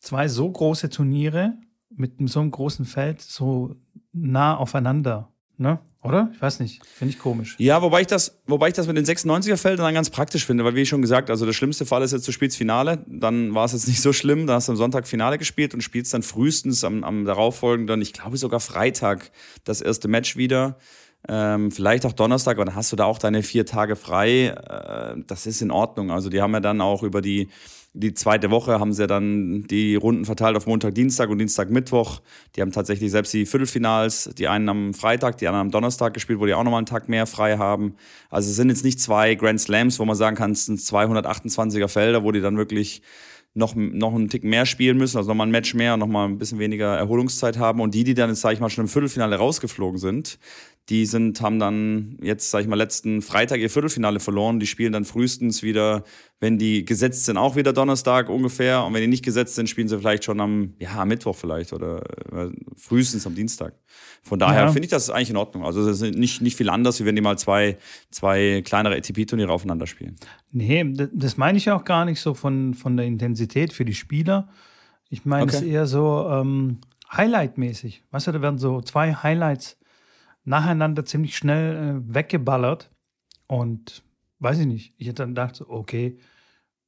zwei so große Turniere mit so einem großen Feld so nah aufeinander, ne? Oder? Ich weiß nicht. Finde ich komisch. Ja, wobei ich das, wobei ich das mit den 96er-Feldern dann ganz praktisch finde, weil wie schon gesagt, also der schlimmste Fall ist jetzt, du spielst Finale, dann war es jetzt nicht so schlimm, da hast du am Sonntag Finale gespielt und spielst dann frühestens am, am darauffolgenden, ich glaube sogar Freitag, das erste Match wieder. Ähm, vielleicht auch Donnerstag, aber dann hast du da auch deine vier Tage frei. Äh, das ist in Ordnung. Also die haben ja dann auch über die die zweite Woche haben sie dann die Runden verteilt auf Montag, Dienstag und Dienstag, Mittwoch. Die haben tatsächlich selbst die Viertelfinals, die einen am Freitag, die anderen am Donnerstag gespielt, wo die auch nochmal einen Tag mehr frei haben. Also es sind jetzt nicht zwei Grand Slams, wo man sagen kann, es sind 228er Felder, wo die dann wirklich noch, noch einen Tick mehr spielen müssen, also nochmal ein Match mehr und nochmal ein bisschen weniger Erholungszeit haben. Und die, die dann jetzt, sage ich mal, schon im Viertelfinale rausgeflogen sind, die sind, haben dann jetzt, sag ich mal, letzten Freitag ihr Viertelfinale verloren. Die spielen dann frühestens wieder, wenn die gesetzt sind, auch wieder Donnerstag ungefähr. Und wenn die nicht gesetzt sind, spielen sie vielleicht schon am, ja, am Mittwoch vielleicht oder äh, frühestens am Dienstag. Von daher ja. finde ich das eigentlich in Ordnung. Also das ist nicht, nicht viel anders, wie wenn die mal zwei, zwei kleinere ATP-Turniere aufeinander spielen. Nee, das meine ich ja auch gar nicht so von, von der Intensität für die Spieler. Ich meine okay. es eher so ähm, Highlight-mäßig. Weißt du, da werden so zwei Highlights nacheinander ziemlich schnell äh, weggeballert. Und weiß ich nicht. Ich hätte dann gedacht, okay,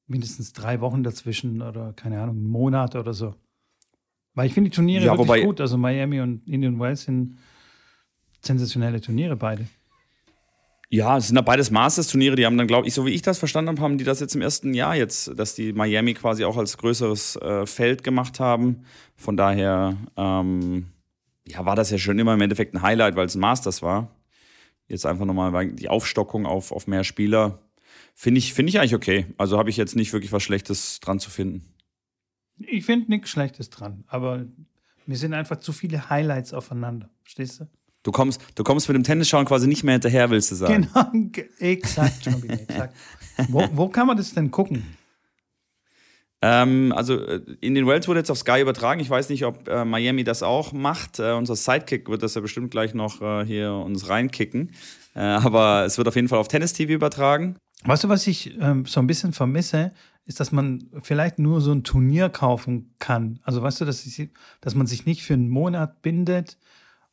mindestens drei Wochen dazwischen oder keine Ahnung, einen Monat oder so. Weil ich finde die Turniere ja, wirklich gut. Also Miami und Indian Wells sind sensationelle Turniere beide. Ja, es sind ja beides Masters-Turniere, die haben dann, glaube ich, so wie ich das verstanden habe, haben die das jetzt im ersten Jahr jetzt, dass die Miami quasi auch als größeres äh, Feld gemacht haben. Von daher, ähm, ja, war das ja schon immer im Endeffekt ein Highlight, weil es ein Masters war. Jetzt einfach nochmal die Aufstockung auf, auf mehr Spieler. Finde ich, find ich eigentlich okay. Also habe ich jetzt nicht wirklich was Schlechtes dran zu finden. Ich finde nichts Schlechtes dran, aber mir sind einfach zu viele Highlights aufeinander. Verstehst du? Du kommst, du kommst mit dem Tennisschauen quasi nicht mehr hinterher, willst du sagen. Genau, [laughs] exakt, Jobby, exakt. Wo, wo kann man das denn gucken? Ähm, also äh, in den Wells wurde jetzt auf Sky übertragen. Ich weiß nicht, ob äh, Miami das auch macht. Äh, unser Sidekick wird das ja bestimmt gleich noch äh, hier uns reinkicken. Äh, aber es wird auf jeden Fall auf Tennis TV übertragen. Weißt du, was ich ähm, so ein bisschen vermisse, ist, dass man vielleicht nur so ein Turnier kaufen kann. Also weißt du, dass, ich, dass man sich nicht für einen Monat bindet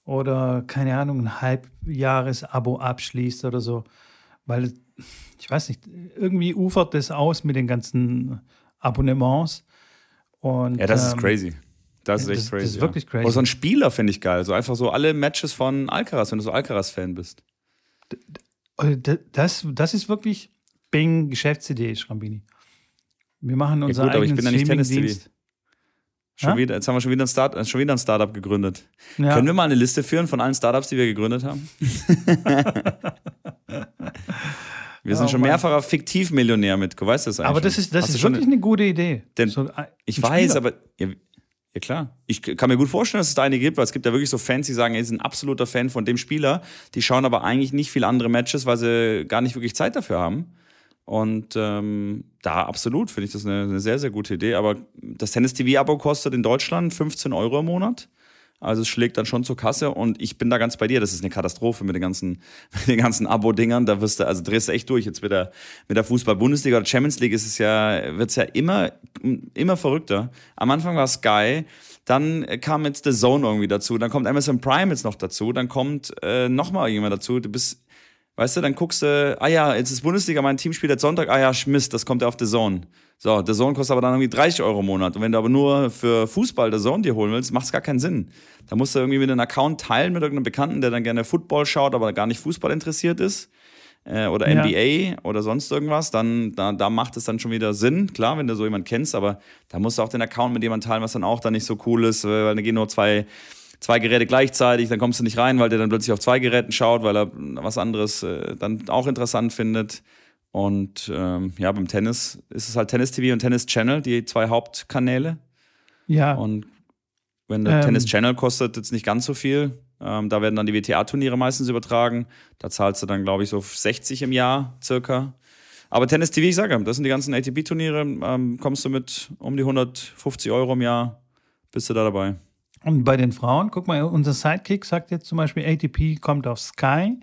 oder keine Ahnung, ein Halbjahres-Abo abschließt oder so. Weil, ich weiß nicht, irgendwie ufert das aus mit den ganzen Abonnements. Und, Ja, das ist ähm, crazy. Das ist echt das- crazy. das ist wirklich ja. crazy. Oder so ein Spieler finde ich geil. So einfach so alle Matches von Alcaraz, wenn du so Alcaraz-Fan bist. äh, Das, das ist wirklich Bing Geschäftsidee, Schrambini. Wir machen Ja, unseren gut, aber ich bin ja nicht Tennis-TV. Streaming-Dienst. Schon Ja? wieder, jetzt haben wir schon wieder ein, Start, äh, schon wieder ein Startup gegründet. Ja. Können wir mal eine Liste führen von allen Startups, die wir gegründet haben? [laughs] [laughs] wir sind Oh schon Mann. mehrfacher Fiktivmillionär mit. Weißt du das eigentlich? Aber das ist, das Hast ist wirklich eine gute Idee. Denn So ein- Ich ein weiß, Spieler. aber ja, ja klar. Ich kann mir gut vorstellen, dass es da einige gibt, weil es gibt ja wirklich so Fans, die sagen, sie sind ein absoluter Fan von dem Spieler. Die schauen aber eigentlich nicht viele andere Matches, weil sie gar nicht wirklich Zeit dafür haben. Und ähm, da absolut finde ich das eine, eine sehr, sehr gute Idee. Aber das Tennis-TV-Abo kostet in Deutschland 15 Euro im Monat. Also es schlägt dann schon zur Kasse und ich bin da ganz bei dir. Das ist eine Katastrophe mit den ganzen, [laughs] mit den ganzen Abo-Dingern. Da wirst du, also drehst du echt durch. Jetzt mit der, mit der Fußball-Bundesliga oder Champions League ist es ja, wird's ja immer, immer verrückter. Am Anfang war Sky, dann kam jetzt The Zone irgendwie dazu, dann kommt Amazon Prime jetzt noch dazu, dann kommt äh, nochmal jemand dazu. Du bist, weißt du, dann guckst du, ah ja, jetzt ist Bundesliga, mein Team spielt jetzt Sonntag, ah ja, Mist, das kommt ja auf The Zone. So, The Zone kostet aber dann irgendwie 30 Euro im Monat. Und wenn du aber nur für Fußball The Zone dir holen willst, macht es gar keinen Sinn. Da musst du irgendwie mit einem Account teilen mit irgendeinem Bekannten, der dann gerne Football schaut, aber gar nicht Fußball interessiert ist. Äh, oder Ja. NBA oder sonst irgendwas, dann da, da macht es dann schon wieder Sinn. Klar, wenn du so jemanden kennst, aber da musst du auch den Account mit jemandem teilen, was dann auch dann nicht so cool ist, weil da gehen nur zwei, zwei Geräte gleichzeitig, dann kommst du nicht rein, weil der dann plötzlich auf zwei Geräten schaut, weil er was anderes äh, dann auch interessant findet. Und ähm, ja, beim Tennis ist es halt Tennis TV und Tennis Channel, die zwei Hauptkanäle. ja, Und wenn der Ähm. Tennis Channel kostet jetzt nicht ganz so viel, ähm, da werden dann die WTA-Turniere meistens übertragen. Da zahlst du dann, glaube ich, so 60 im Jahr circa. Aber Tennis TV, ich sage, das sind die ganzen ATP-Turniere, ähm, kommst du mit um die 150 Euro im Jahr, bist du da dabei. Und bei den Frauen, guck mal, unser Sidekick sagt jetzt zum Beispiel, ATP kommt auf Sky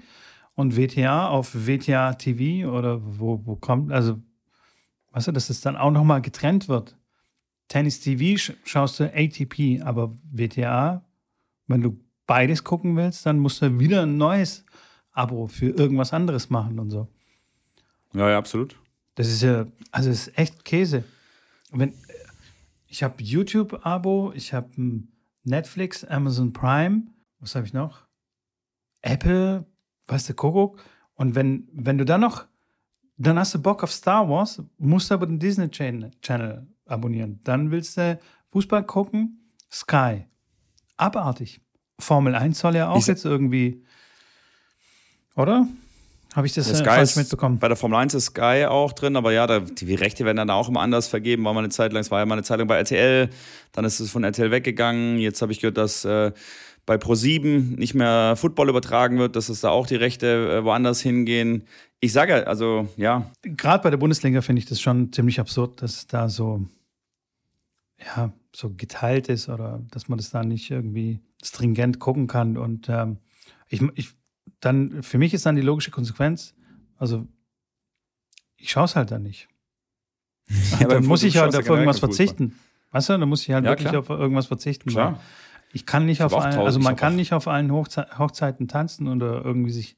und WTA auf WTA TV oder wo, wo kommt, also, weißt du, dass es dann auch nochmal getrennt wird. Tennis TV sch schaust du ATP, aber WTA, wenn du beides gucken willst, dann musst du wieder ein neues Abo für irgendwas anderes machen und so. Ja, ja, absolut. Das ist ja, also es ist echt Käse. Wenn, ich habe YouTube-Abo, ich habe Netflix, Amazon Prime, was habe ich noch? Apple, weißt du, Kuckuck. Und wenn, wenn du dann noch, dann hast du Bock auf Star Wars, musst du aber den Disney Channel, abonnieren. Dann willst du Fußball gucken, Sky. Abartig. Formel 1 soll ja auch Ich- jetzt irgendwie, oder? Habe ich das Der äh, falsch ist, mitbekommen? Bei der Formel 1 ist Sky auch drin, aber ja, da, die Rechte werden dann auch immer anders vergeben. War mal eine Zeit lang, es war ja mal eine Zeit lang bei RTL, dann ist es von RTL weggegangen. Jetzt habe ich gehört, dass äh, bei Pro7 nicht mehr Football übertragen wird, dass es da auch die Rechte äh, woanders hingehen. Ich sage, ja, also ja, gerade bei der Bundesliga finde ich das schon ziemlich absurd, dass es da so, ja, so geteilt ist oder dass man das da nicht irgendwie stringent gucken kann. Und ähm, ich, ich, dann, für mich ist dann die logische Konsequenz, also ich schaue es halt dann nicht. [laughs] Ja, dann muss ich halt auf irgendwas verzichten. Weißt du, da muss ich halt Ja, wirklich klar. auf irgendwas verzichten. weil klar. Ich kann nicht auf hab auch allen, also ich man kann nicht auf allen Hochze Hochzeiten tanzen oder irgendwie sich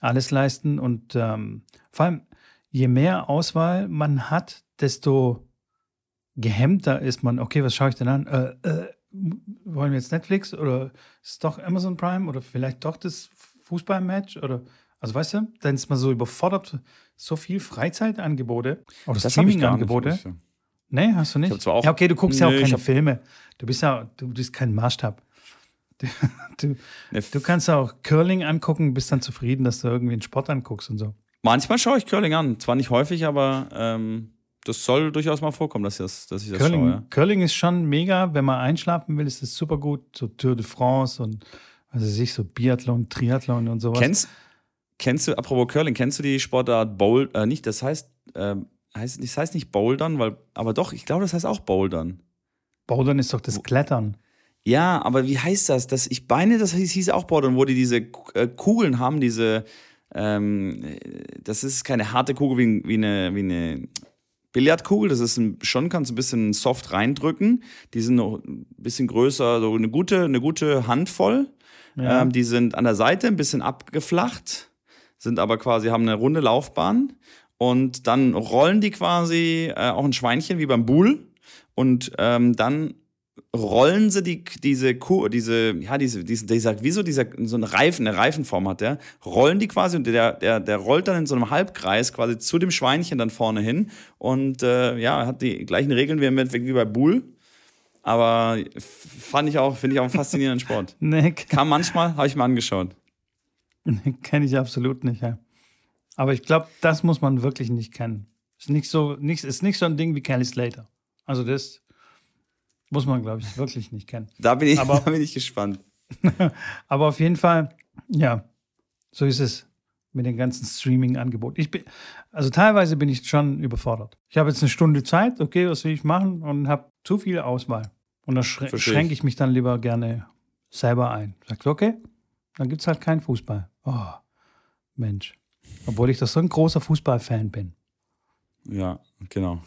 alles leisten. Und ähm, vor allem, je mehr Auswahl man hat, desto gehemmter ist man. Okay, was schaue ich denn an? Äh, äh, wollen wir jetzt Netflix oder ist es doch Amazon Prime oder vielleicht doch das Fußballmatch oder also weißt du, dann ist man so überfordert, so viel Freizeitangebote oder ich nicht, Streamingangebote. Ich. Nee, hast du nicht? Ich zwar auch- ja, okay, du guckst ja Nö, auch ich keine hab- Filme. Du bist ja, du bist kein Maßstab. [laughs] Du, du, Ne, du kannst ja auch Curling angucken, bist dann zufrieden, dass du irgendwie einen Sport anguckst und so. Manchmal schaue ich Curling an. Zwar nicht häufig, aber ähm, das soll durchaus mal vorkommen, dass ich das, dass ich das Curling, schaue. Ja. Curling ist schon mega, wenn man einschlafen will, ist es super gut. So Tour de France und also sich so Biathlon, Triathlon und sowas. Kennst, kennst du, apropos Curling, kennst du die Sportart Bowl, äh, nicht, das heißt, ähm, heißt, das heißt nicht Bouldern, weil, aber doch, ich glaube, das heißt auch Bouldern. Bouldern ist doch das Klettern. Ja, aber wie heißt das? das ich meine, das hieß, auch Bouldern, wo die diese äh, Kugeln haben, diese, ähm, das ist keine harte Kugel wie, wie eine, wie eine Billardkugel, das ist ein, schon, kannst du ein bisschen soft reindrücken. Die sind noch ein bisschen größer, so eine gute, eine gute Handvoll. Ja. Ähm, die sind an der Seite ein bisschen abgeflacht, sind aber quasi, haben eine runde Laufbahn. Und dann rollen die quasi äh, auch ein Schweinchen wie beim Bull. Und ähm, dann rollen sie die, diese Kuh, diese, ja, diese, diese, dieser, wie so dieser, so eine Reifen, eine Reifenform hat der, rollen die quasi und der, der, der rollt dann in so einem Halbkreis quasi zu dem Schweinchen dann vorne hin und äh, ja, hat die gleichen Regeln wie im Endeffekt wie bei Bull. Aber fand ich auch, finde ich auch einen faszinierenden Sport. [laughs] Nee, Kam manchmal, habe ich mir angeschaut. [laughs] kenne ich absolut nicht, ja. Aber ich glaube, das muss man wirklich nicht kennen. Ist nicht so, nicht, ist nicht so ein Ding wie Kelly Slater. Also das muss man, glaube ich, wirklich nicht kennen. Da bin ich, Aber- [laughs] da bin ich gespannt. [laughs] Aber auf jeden Fall, ja, so ist es mit den ganzen Streaming-Angeboten. Ich bin, also teilweise bin ich schon überfordert. Ich habe jetzt eine Stunde Zeit, okay, was will ich machen? Und habe zu viel Auswahl. Und da ich. schränke ich mich dann lieber gerne selber ein. Sagst okay, dann gibt es halt keinen Fußball. Oh, Mensch. Obwohl ich doch so ein großer Fußballfan bin. Ja, genau.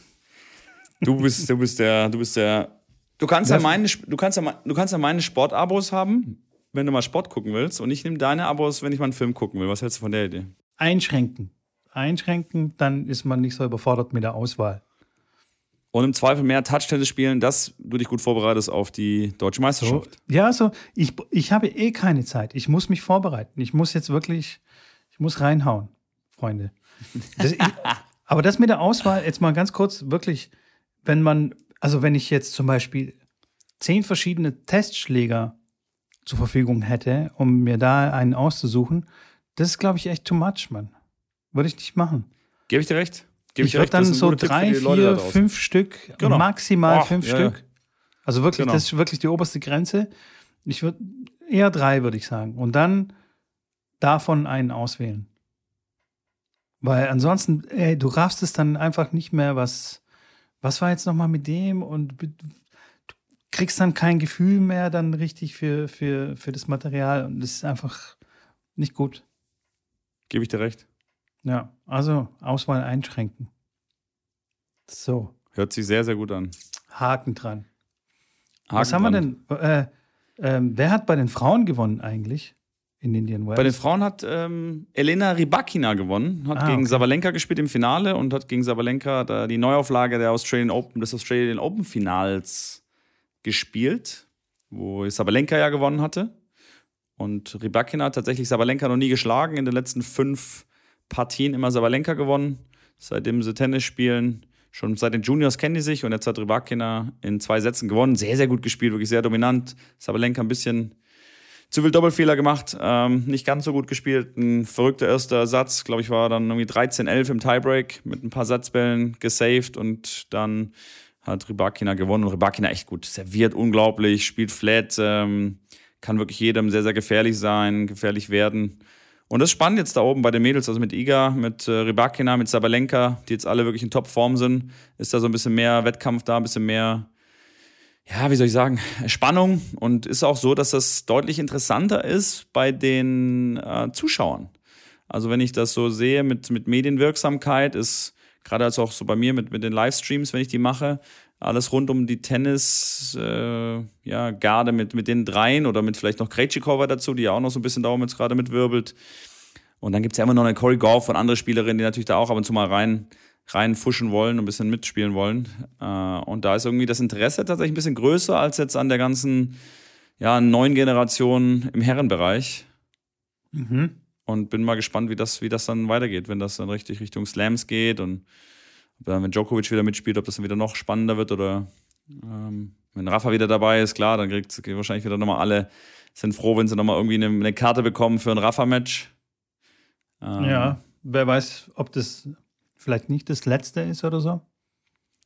Du bist, du bist der, du bist der. Du kannst ja meine, du kannst ja, du kannst ja meine Sportabos haben, wenn du mal Sport gucken willst. Und ich nehme deine Abos, wenn ich mal einen Film gucken will. Was hältst du von der Idee? Einschränken. Einschränken, dann ist man nicht so überfordert mit der Auswahl. Und im Zweifel mehr Touch-Tennis spielen, dass du dich gut vorbereitest auf die deutsche So, Meisterschaft. ja, so, ich, ich habe eh keine Zeit. Ich muss mich vorbereiten. Ich muss jetzt wirklich, ich muss reinhauen, Freunde. Das, ich, [laughs] aber das mit der Auswahl, jetzt mal ganz kurz, wirklich, wenn man, also wenn ich jetzt zum Beispiel zehn verschiedene Testschläger zur Verfügung hätte, um mir da einen auszusuchen, das ist, glaube ich, echt too much, Mann. Würde ich nicht machen. Gebe ich dir recht? Gebe Ich dir würde dann so drei, vier, fünf Stück, Genau. maximal Ach, fünf ja. Stück. Also wirklich, Genau. das ist wirklich die oberste Grenze. Ich würde eher drei, würde ich sagen. Und dann davon einen auswählen. Weil ansonsten, ey, du raffst es dann einfach nicht mehr, was, was war jetzt nochmal mit dem und du kriegst dann kein Gefühl mehr dann richtig für, für, für das Material und das ist einfach nicht gut. Gebe ich dir recht. Ja, also Auswahl einschränken. So, Hört sich sehr, sehr gut an. Haken dran. Haken Was haben wir dran. denn? Äh, ähm, wer hat bei den Frauen gewonnen eigentlich in Indian Wells? Bei den Frauen hat ähm, Elena Rybakina gewonnen, hat Ah, gegen okay. Sabalenka gespielt im Finale und hat gegen Sabalenka da die Neuauflage der Australian Open, des Australian Open Finals gespielt, wo Sabalenka ja gewonnen hatte. Und Rybakina hat tatsächlich Sabalenka noch nie geschlagen, in den letzten fünf Partien immer Sabalenka gewonnen. Seitdem sie Tennis spielen, schon seit den Juniors kennen die sich und jetzt hat Rybakina in zwei Sätzen gewonnen. Sehr, sehr gut gespielt, wirklich sehr dominant. Sabalenka ein bisschen zu viel Doppelfehler gemacht, ähm, nicht ganz so gut gespielt. Ein verrückter erster Satz, glaube ich, war dann irgendwie 13-11 im Tiebreak mit ein paar Satzbällen gesaved und dann hat Rybakina gewonnen und Rybakina echt gut serviert, unglaublich, spielt flat, ähm, kann wirklich jedem sehr, sehr gefährlich sein, gefährlich werden. Und das ist spannend jetzt da oben bei den Mädels, also mit Iga, mit äh, Rybakina, mit Sabalenka, die jetzt alle wirklich in Topform sind, ist da so ein bisschen mehr Wettkampf da, ein bisschen mehr ja, wie soll ich sagen, Spannung und ist auch so, dass das deutlich interessanter ist bei den äh, Zuschauern. Also wenn ich das so sehe mit, mit Medienwirksamkeit, ist gerade als auch so bei mir mit, mit den Livestreams, wenn ich die mache, alles rund um die Tennis, äh, ja, Garde mit, mit den dreien oder mit vielleicht noch Krejcikova dazu, die ja auch noch so ein bisschen da oben jetzt gerade mitwirbelt. Und dann gibt es ja immer noch eine Corey Goff und andere Spielerinnen, die natürlich da auch ab und zu mal rein, reinfuschen wollen und ein bisschen mitspielen wollen. Äh, und da ist irgendwie das Interesse tatsächlich ein bisschen größer als jetzt an der ganzen ja, neuen Generation im Herrenbereich. Mhm. Und bin mal gespannt, wie das, wie das dann weitergeht, wenn das dann richtig Richtung Slams geht und dann, wenn Djokovic wieder mitspielt, ob das dann wieder noch spannender wird oder ähm, wenn Rafa wieder dabei ist, klar, dann kriegt wahrscheinlich wieder nochmal alle, sind froh, wenn sie nochmal irgendwie eine, eine Karte bekommen für ein Rafa-Match. Ähm, Ja, wer weiß, ob das vielleicht nicht das letzte ist oder so.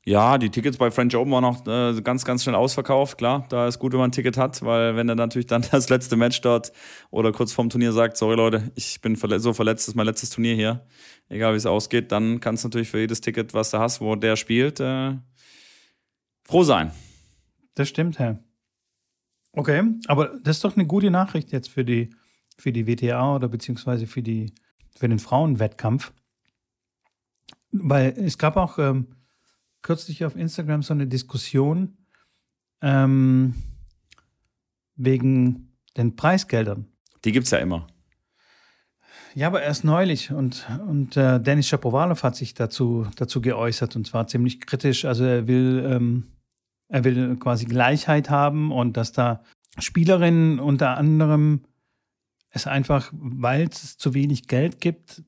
Ja, die Tickets bei French Open waren auch äh, ganz, ganz schnell ausverkauft. Klar, da ist gut, wenn man ein Ticket hat, weil wenn er natürlich dann [laughs] das letzte Match dort oder kurz vorm Turnier sagt, sorry Leute, ich bin verle so verletzt, das ist mein letztes Turnier hier, egal wie es ausgeht, dann kannst du natürlich für jedes Ticket, was du hast, wo der spielt, äh, froh sein. Das stimmt, Herr. Okay, aber das ist doch eine gute Nachricht jetzt für die, für die WTA oder beziehungsweise für, die, für den Frauenwettkampf. Weil es gab auch ähm, kürzlich auf Instagram so eine Diskussion ähm, wegen den Preisgeldern. Die gibt es ja immer. Ja, aber erst neulich und, und äh, Dennis Shapovalov hat sich dazu, dazu geäußert und zwar ziemlich kritisch. Also er will, ähm, er will quasi Gleichheit haben und dass da Spielerinnen unter anderem es einfach, weil es zu wenig Geld gibt,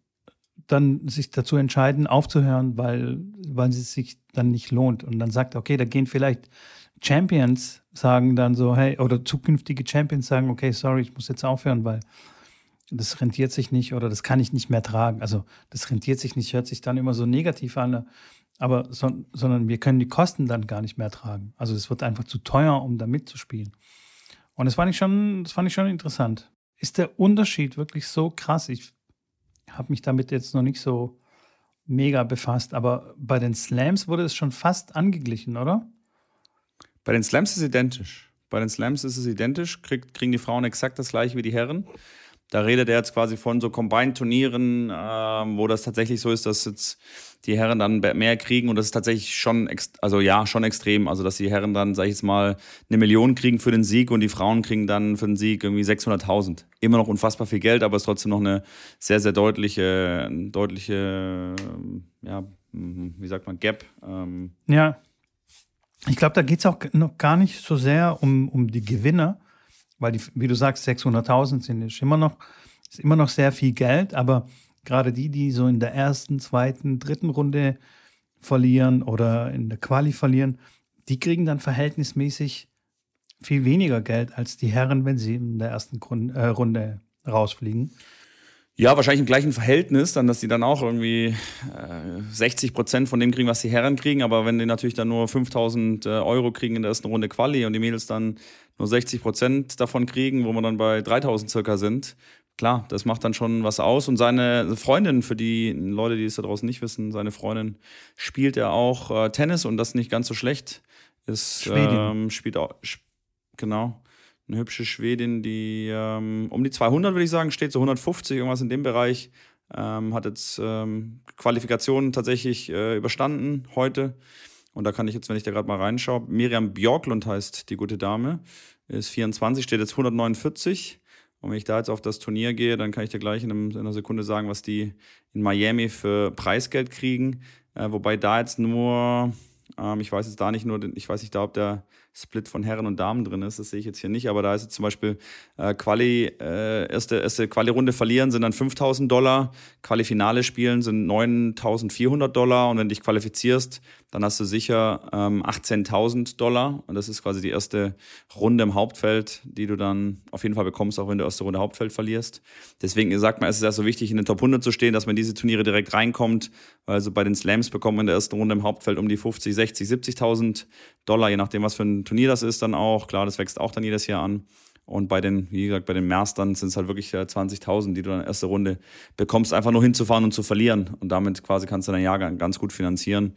dann sich dazu entscheiden, aufzuhören, weil, weil es sich dann nicht lohnt. Und dann sagt, okay, da gehen vielleicht Champions, sagen dann so, hey, oder zukünftige Champions sagen, okay, sorry, ich muss jetzt aufhören, weil das rentiert sich nicht oder das kann ich nicht mehr tragen. Also das rentiert sich nicht, hört sich dann immer so negativ an, aber so, sondern wir können die Kosten dann gar nicht mehr tragen. Also es wird einfach zu teuer, um da mitzuspielen. Und das fand ich schon, das fand ich schon interessant. Ist der Unterschied wirklich so krass? Ich habe mich damit jetzt noch nicht so mega befasst, aber bei den Slams wurde es schon fast angeglichen, oder? Bei den Slams ist es identisch. Bei den Slams ist es identisch, krieg, kriegen die Frauen exakt das gleiche wie die Herren. Da redet er jetzt quasi von so Combined-Turnieren, äh, wo das tatsächlich so ist, dass jetzt die Herren dann mehr kriegen und das ist tatsächlich schon, also ja, schon extrem. Also, dass die Herren dann, sag ich jetzt mal, eine Million kriegen für den Sieg und die Frauen kriegen dann für den Sieg irgendwie 600.000. Immer noch unfassbar viel Geld, aber es ist trotzdem noch eine sehr, sehr deutliche, deutliche, ja, wie sagt man, Gap. Ähm. Ja. Ich glaube, da geht es auch noch gar nicht so sehr um, um die Gewinner, weil, die, wie du sagst, 600.000 sind ist immer noch, ist immer noch sehr viel Geld, aber gerade die, die so in der ersten, zweiten, dritten Runde verlieren oder in der Quali verlieren, die kriegen dann verhältnismäßig viel weniger Geld als die Herren, wenn sie in der ersten Grund, äh, Runde rausfliegen. Ja, wahrscheinlich im gleichen Verhältnis, dann, dass die dann auch irgendwie äh, 60 Prozent von dem kriegen, was die Herren kriegen. Aber wenn die natürlich dann nur 5000 äh, Euro kriegen in der ersten Runde Quali und die Mädels dann nur 60 Prozent davon kriegen, wo wir dann bei 3000 circa sind, klar, das macht dann schon was aus. Und seine Freundin, für die Leute, die es da draußen nicht wissen, seine Freundin spielt ja auch äh, Tennis und das nicht ganz so schlecht. Ist, ähm, spielt auch, genau eine hübsche Schwedin, die ähm, um die 200, würde ich sagen, steht, so 150, irgendwas in dem Bereich. Ähm, hat jetzt ähm, Qualifikationen tatsächlich äh, überstanden heute. Und da kann ich jetzt, wenn ich da gerade mal reinschaue, Miriam Björklund heißt die gute Dame, ist 24, steht jetzt 149. Und wenn ich da jetzt auf das Turnier gehe, dann kann ich dir gleich in, einem, in einer Sekunde sagen, was die in Miami für Preisgeld kriegen. Äh, wobei da jetzt nur, ähm, ich weiß jetzt da nicht nur, ich weiß nicht da, ob der Split von Herren und Damen drin ist. Das sehe ich jetzt hier nicht, aber da ist jetzt zum Beispiel äh, Quali, äh, erste, erste Quali-Runde verlieren sind dann 5000 Dollar, Quali-Finale spielen sind 9400 Dollar und wenn du dich qualifizierst, dann hast du sicher ähm, 18.000 Dollar und das ist quasi die erste Runde im Hauptfeld, die du dann auf jeden Fall bekommst, auch wenn du erste Runde Hauptfeld verlierst. Deswegen sagt man, es ist ja so wichtig, in den Top 100 zu stehen, dass man in diese Turniere direkt reinkommt. Also bei den Slams bekommt man in der ersten Runde im Hauptfeld um die 50, 60, 70.000 Dollar, je nachdem, was für ein Turnier das ist dann auch. Klar, das wächst auch dann jedes Jahr an. Und bei den, wie gesagt, bei den Mastern sind es halt wirklich 20.000, äh, die du dann in erster Runde bekommst, einfach nur hinzufahren und zu verlieren. Und damit quasi kannst du dein Jahr ganz gut finanzieren.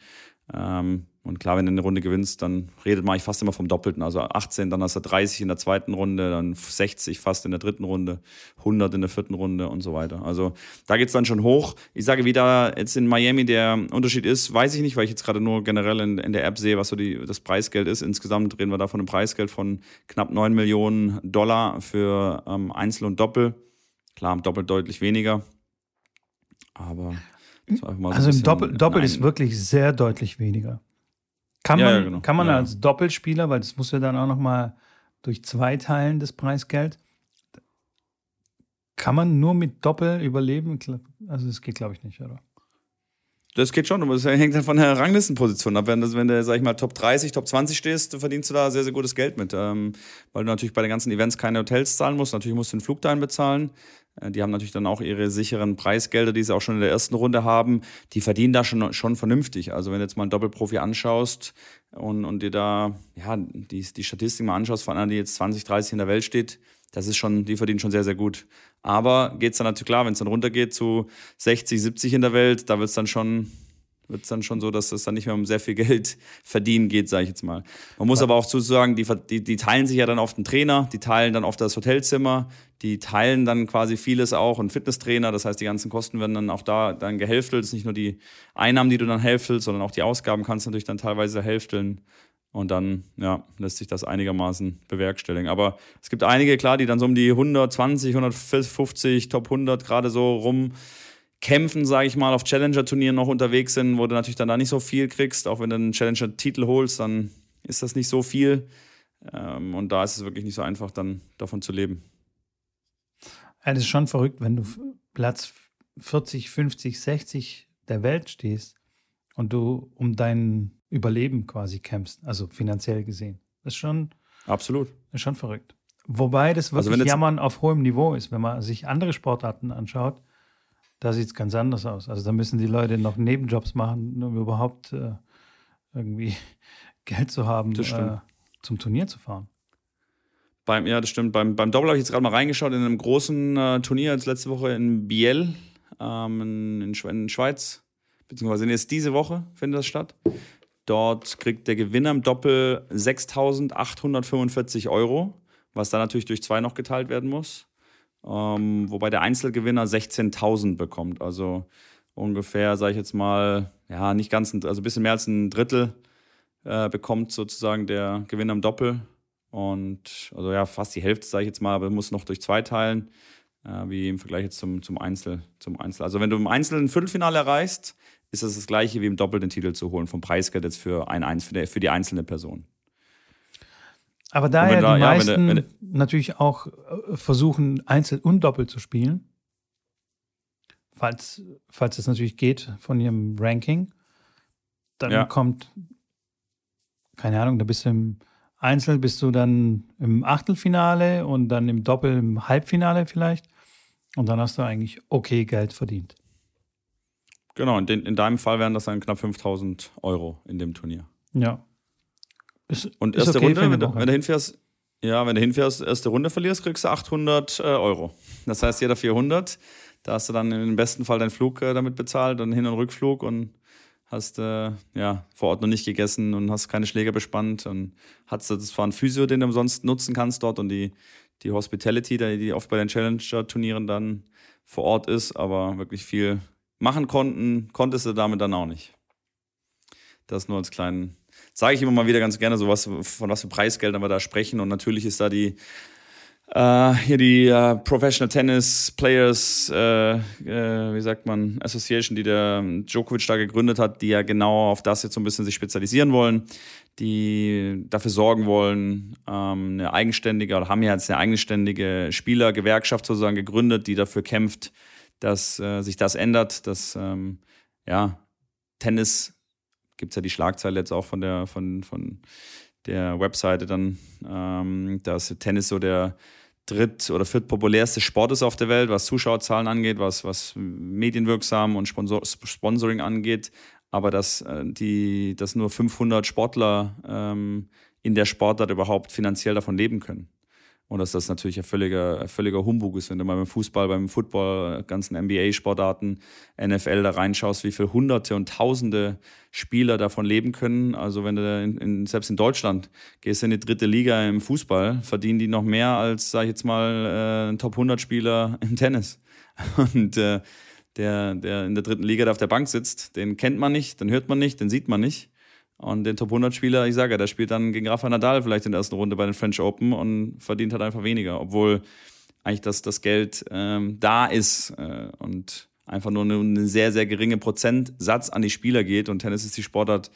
Ähm, und klar, wenn du eine Runde gewinnst, dann redet man eigentlich fast immer vom Doppelten. Also 18, dann hast du 30 in der zweiten Runde, dann 60 fast in der dritten Runde, 100 in der vierten Runde und so weiter. Also da geht es dann schon hoch. Ich sage, wie da jetzt in Miami der Unterschied ist, weiß ich nicht, weil ich jetzt gerade nur generell in, in, der App sehe, was so die, das Preisgeld ist. Insgesamt reden wir da von einem Preisgeld von knapp 9 Millionen Dollar für ähm, Einzel und Doppel. Klar, doppelt deutlich weniger. Aber also im Doppel, Doppel ist wirklich sehr deutlich weniger. Kann man, ja, genau. kann man ja. als Doppelspieler, weil das muss ja dann auch noch mal durch zwei teilen, das Preisgeld, kann man nur mit Doppel überleben? Also das geht, glaube ich, nicht, oder? Das geht schon, aber es hängt halt von der Ranglistenposition ab. Wenn, das, wenn du, sag ich mal, Top 30, Top 20 stehst, verdienst du da sehr, sehr gutes Geld mit. Ähm, weil du natürlich bei den ganzen Events keine Hotels zahlen musst. Natürlich musst du den Flug dahin bezahlen. Äh, die haben natürlich dann auch ihre sicheren Preisgelder, die sie auch schon in der ersten Runde haben. Die verdienen da schon, schon vernünftig. Also wenn du jetzt mal einen Doppelprofi anschaust und, und dir da ja, die, die Statistik mal anschaust von einer, die jetzt 20, 30 in der Welt steht, das ist schon, die verdienen schon sehr, sehr gut. Aber geht es dann natürlich klar, wenn es dann runtergeht zu 60, 70 in der Welt, da wird es dann schon wird es dann schon so, dass es dann nicht mehr um sehr viel Geld [laughs] verdienen geht, sage ich jetzt mal. Man muss aber auch zu sagen, die, die, die teilen sich ja dann auf den Trainer, die teilen dann auf das Hotelzimmer, die teilen dann quasi vieles auch und Fitnesstrainer. Das heißt, die ganzen Kosten werden dann auch da dann gehälftelt. Es ist nicht nur die Einnahmen, die du dann hälftelst, sondern auch die Ausgaben kannst du natürlich dann teilweise hälfteln. Und dann ja, lässt sich das einigermaßen bewerkstelligen. Aber es gibt einige, klar, die dann so um die 120, 150, Top 100 gerade so rum kämpfen, sage ich mal, auf Challenger-Turnieren noch unterwegs sind, wo du natürlich dann da nicht so viel kriegst. Auch wenn du einen Challenger-Titel holst, dann ist das nicht so viel. Ähm, und da ist es wirklich nicht so einfach, dann davon zu leben. Ja, das ist schon verrückt, wenn du Platz 40, 50, 60 der Welt stehst und du um dein Überleben quasi kämpfst, also finanziell gesehen. Das ist schon. Absolut. Ist schon verrückt. Wobei das also wirklich also Jammern auf hohem Niveau ist, wenn man sich andere Sportarten anschaut da sieht es ganz anders aus. Also da müssen die Leute noch Nebenjobs machen, um überhaupt äh, irgendwie [laughs] Geld zu haben, äh, zum Turnier zu fahren. Beim, ja, das stimmt. Beim, beim Doppel habe ich jetzt gerade mal reingeschaut in einem großen äh, Turnier jetzt letzte Woche in Biel ähm, in, in, in Schweiz. Beziehungsweise jetzt diese Woche findet das statt. Dort kriegt der Gewinner im Doppel 6.845 Euro, was dann natürlich durch zwei noch geteilt werden muss ähm, wobei der Einzelgewinner 16.000 bekommt. Also ungefähr, sage ich jetzt mal, ja, nicht ganz, ein, also ein bisschen mehr als ein Drittel äh, bekommt sozusagen der Gewinner im Doppel. Und also ja, fast die Hälfte, sage ich jetzt mal, aber muss noch durch zwei teilen, äh, wie im Vergleich jetzt zum, zum, Einzel, zum Einzel. Also wenn du im Einzel ein Viertelfinale erreichst, ist das das gleiche wie im Doppel den Titel zu holen vom Preisgeld jetzt für, ein, für die einzelne Person. Aber da ja die ja, meisten wenn wenn du, natürlich auch äh, versuchen, einzeln und doppelt zu spielen, falls, falls es natürlich geht von ihrem Ranking, dann ja. kommt, keine Ahnung, da bist du im Einzel, bist du dann im Achtelfinale und dann im Doppel im Halbfinale vielleicht. Und dann hast du eigentlich okay Geld verdient. Genau, in, in deinem Fall wären das dann knapp 5000 Euro in dem Turnier. Ja. Ist, und erste okay Runde, wenn du, wenn du hinfährst, ja, wenn du hinfährst, erste Runde verlierst, kriegst du 800 äh, Euro. Das heißt, jeder 400. Da hast du dann im besten Fall deinen Flug äh, damit bezahlt und Hin- und Rückflug und hast äh, ja vor Ort noch nicht gegessen und hast keine Schläger bespannt und hast das zwar ein Physio, den du umsonst nutzen kannst dort und die, die Hospitality, die oft bei den Challenger-Turnieren dann vor Ort ist, aber wirklich viel machen konnten, konntest du damit dann auch nicht. Das nur als kleinen sage ich immer mal wieder ganz gerne, so was, von was für Preisgeldern wir da sprechen. Und natürlich ist da die Uh, hier die uh, Professional Tennis Players, uh, wie sagt man, Association, die der Djokovic da gegründet hat, die ja genau auf das jetzt so ein bisschen sich spezialisieren wollen, die dafür sorgen wollen, ähm, eine eigenständige oder haben ja jetzt eine eigenständige Spielergewerkschaft sozusagen gegründet, die dafür kämpft, dass sich das ändert, dass ähm, ja Tennis gibt es ja die Schlagzeile jetzt auch von der, von, von der Webseite dann, ähm, dass Tennis so der dritt- oder viertpopulärste Sport ist auf der Welt, was Zuschauerzahlen angeht, was, was medienwirksam und Sponsor Sponsoring angeht, aber dass, äh, die, dass nur 500 Sportler ähm, in der Sportart überhaupt finanziell davon leben können. Und dass das natürlich ein völliger, ein völliger Humbug ist, wenn du mal beim Fußball, beim Football, ganzen NBA-Sportarten, NFL da reinschaust, wie viele Hunderte und Tausende Spieler davon leben können. Also wenn du in, in, selbst in Deutschland gehst in die dritte Liga im Fußball, verdienen die noch mehr als, sag ich jetzt mal, äh, ein Top-100-Spieler im Tennis. [laughs] Und äh, der, der in der dritten Liga da auf der Bank sitzt, den kennt man nicht, den hört man nicht, den sieht man nicht. Und den Top 100 Spieler, ich sage ja, der spielt dann gegen Rafa Nadal vielleicht in der ersten Runde bei den French Open und verdient halt einfach weniger, obwohl eigentlich das, das Geld ähm, da ist äh, und einfach nur ein sehr, sehr geringe Prozentsatz an die Spieler geht. Und Tennis ist die Sportart,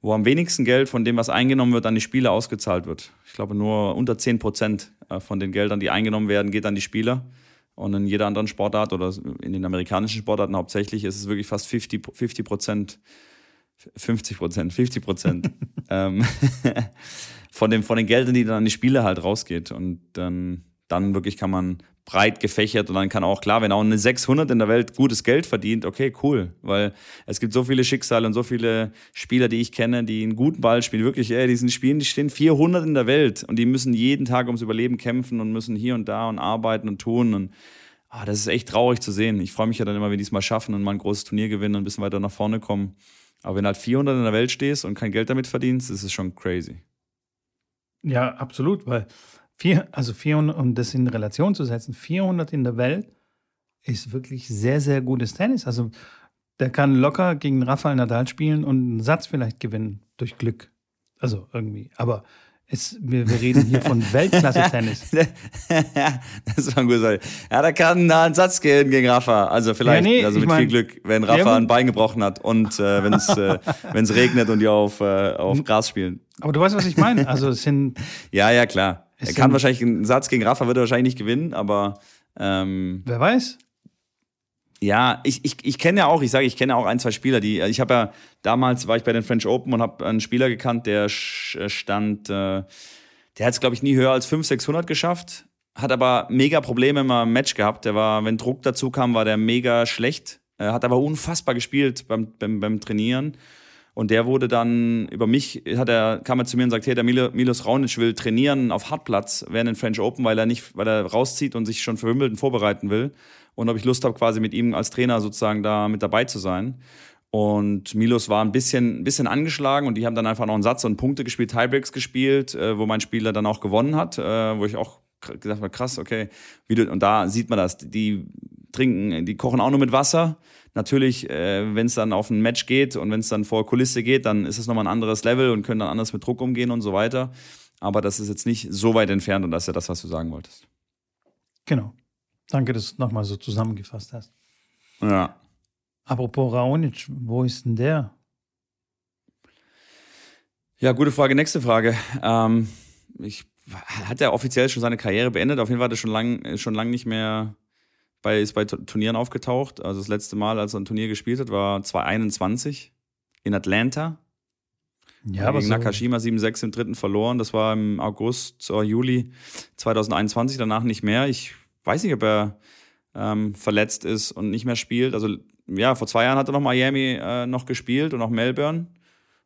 wo am wenigsten Geld von dem, was eingenommen wird, an die Spieler ausgezahlt wird. Ich glaube, nur unter 10 Prozent äh, von den Geldern, die eingenommen werden, geht an die Spieler. Und in jeder anderen Sportart oder in den amerikanischen Sportarten hauptsächlich ist es wirklich fast 50 Prozent 50 Prozent, 50 Prozent [laughs] ähm, [laughs] von, dem, von den Geldern, die dann an die Spiele halt rausgeht. Und dann, dann wirklich kann man breit gefächert und dann kann auch klar, wenn auch eine 600 in der Welt gutes Geld verdient, okay, cool, weil es gibt so viele Schicksale und so viele Spieler, die ich kenne, die einen guten Ball spielen, wirklich, ey, die sind spielen, die stehen 400 in der Welt und die müssen jeden Tag ums Überleben kämpfen und müssen hier und da und arbeiten und tun und ah, das ist echt traurig zu sehen. Ich freue mich ja dann immer, wenn die es mal schaffen und mal ein großes Turnier gewinnen und ein bisschen weiter nach vorne kommen. Aber wenn du halt 400 in der Welt stehst und kein Geld damit verdienst, ist es schon crazy. Ja, absolut, weil vier, also 400, um das in Relation zu setzen, 400 in der Welt ist wirklich sehr, sehr gutes Tennis. Also der kann locker gegen Rafael Nadal spielen und einen Satz vielleicht gewinnen durch Glück. Also irgendwie. Aber es, wir, wir reden hier von [laughs] Weltklasse-Tennis. [laughs] das war ein guter Ja, da kann da ein Satz gehen gegen Rafa. Also vielleicht, ja, nee, also mit mein, viel Glück, wenn Rafa ein Bein gebrochen hat und äh, wenn es äh, [laughs] wenn's regnet und die auf, äh, auf Gras spielen. Aber du weißt, was ich meine. Also es sind. ja, ja, klar. Er kann wahrscheinlich einen Satz gegen Rafa, wird er wahrscheinlich nicht gewinnen, aber. Ähm, Wer weiß? Ja, ich, ich, ich kenne ja auch, ich sage, ich kenne ja auch ein, zwei Spieler, die, ich habe ja, damals war ich bei den French Open und habe einen Spieler gekannt, der äh, stand, äh, der hat es, glaube ich, nie höher als 500, 600 geschafft, hat aber mega Probleme im Match gehabt. Der war, wenn Druck dazu kam, war der mega schlecht, äh, hat aber unfassbar gespielt beim, beim, beim Trainieren. Und der wurde dann über mich, hat er, kam er zu mir und sagt, hey, der Milos Raunic will trainieren auf Hartplatz während den French Open, weil er nicht, weil er rauszieht und sich schon für Wimbledon vorbereiten will und ob ich Lust habe, quasi mit ihm als Trainer sozusagen da mit dabei zu sein. Und Milos war ein bisschen, ein bisschen angeschlagen und die haben dann einfach noch einen Satz und Punkte gespielt, Tiebreaks gespielt, äh, wo mein Spieler dann auch gewonnen hat, äh, wo ich auch gesagt habe, krass, okay. Wie du, und da sieht man das. Die trinken, die kochen auch nur mit Wasser. Natürlich, äh, wenn es dann auf ein Match geht und wenn es dann vor Kulisse geht, dann ist es nochmal ein anderes Level und können dann anders mit Druck umgehen und so weiter. Aber das ist jetzt nicht so weit entfernt und das ist ja das, was du sagen wolltest. Genau. Danke, dass du nochmal so zusammengefasst hast. Ja. Apropos Raonic, wo ist denn der? Ja, gute Frage. Nächste Frage. Ähm, ich, hat er offiziell schon seine Karriere beendet? Auf jeden Fall hat er schon lange schon lang nicht mehr bei, ist bei Turnieren aufgetaucht. Also das letzte Mal, als er ein Turnier gespielt hat, war 2021 in Atlanta. Ja, aber gegen so Nakashima 7-6 im dritten verloren. Das war im August oder Juli 2021, danach nicht mehr. Ich weiß nicht, ob er ähm, verletzt ist und nicht mehr spielt. Also ja, vor zwei Jahren hat er noch Miami äh, noch gespielt und auch Melbourne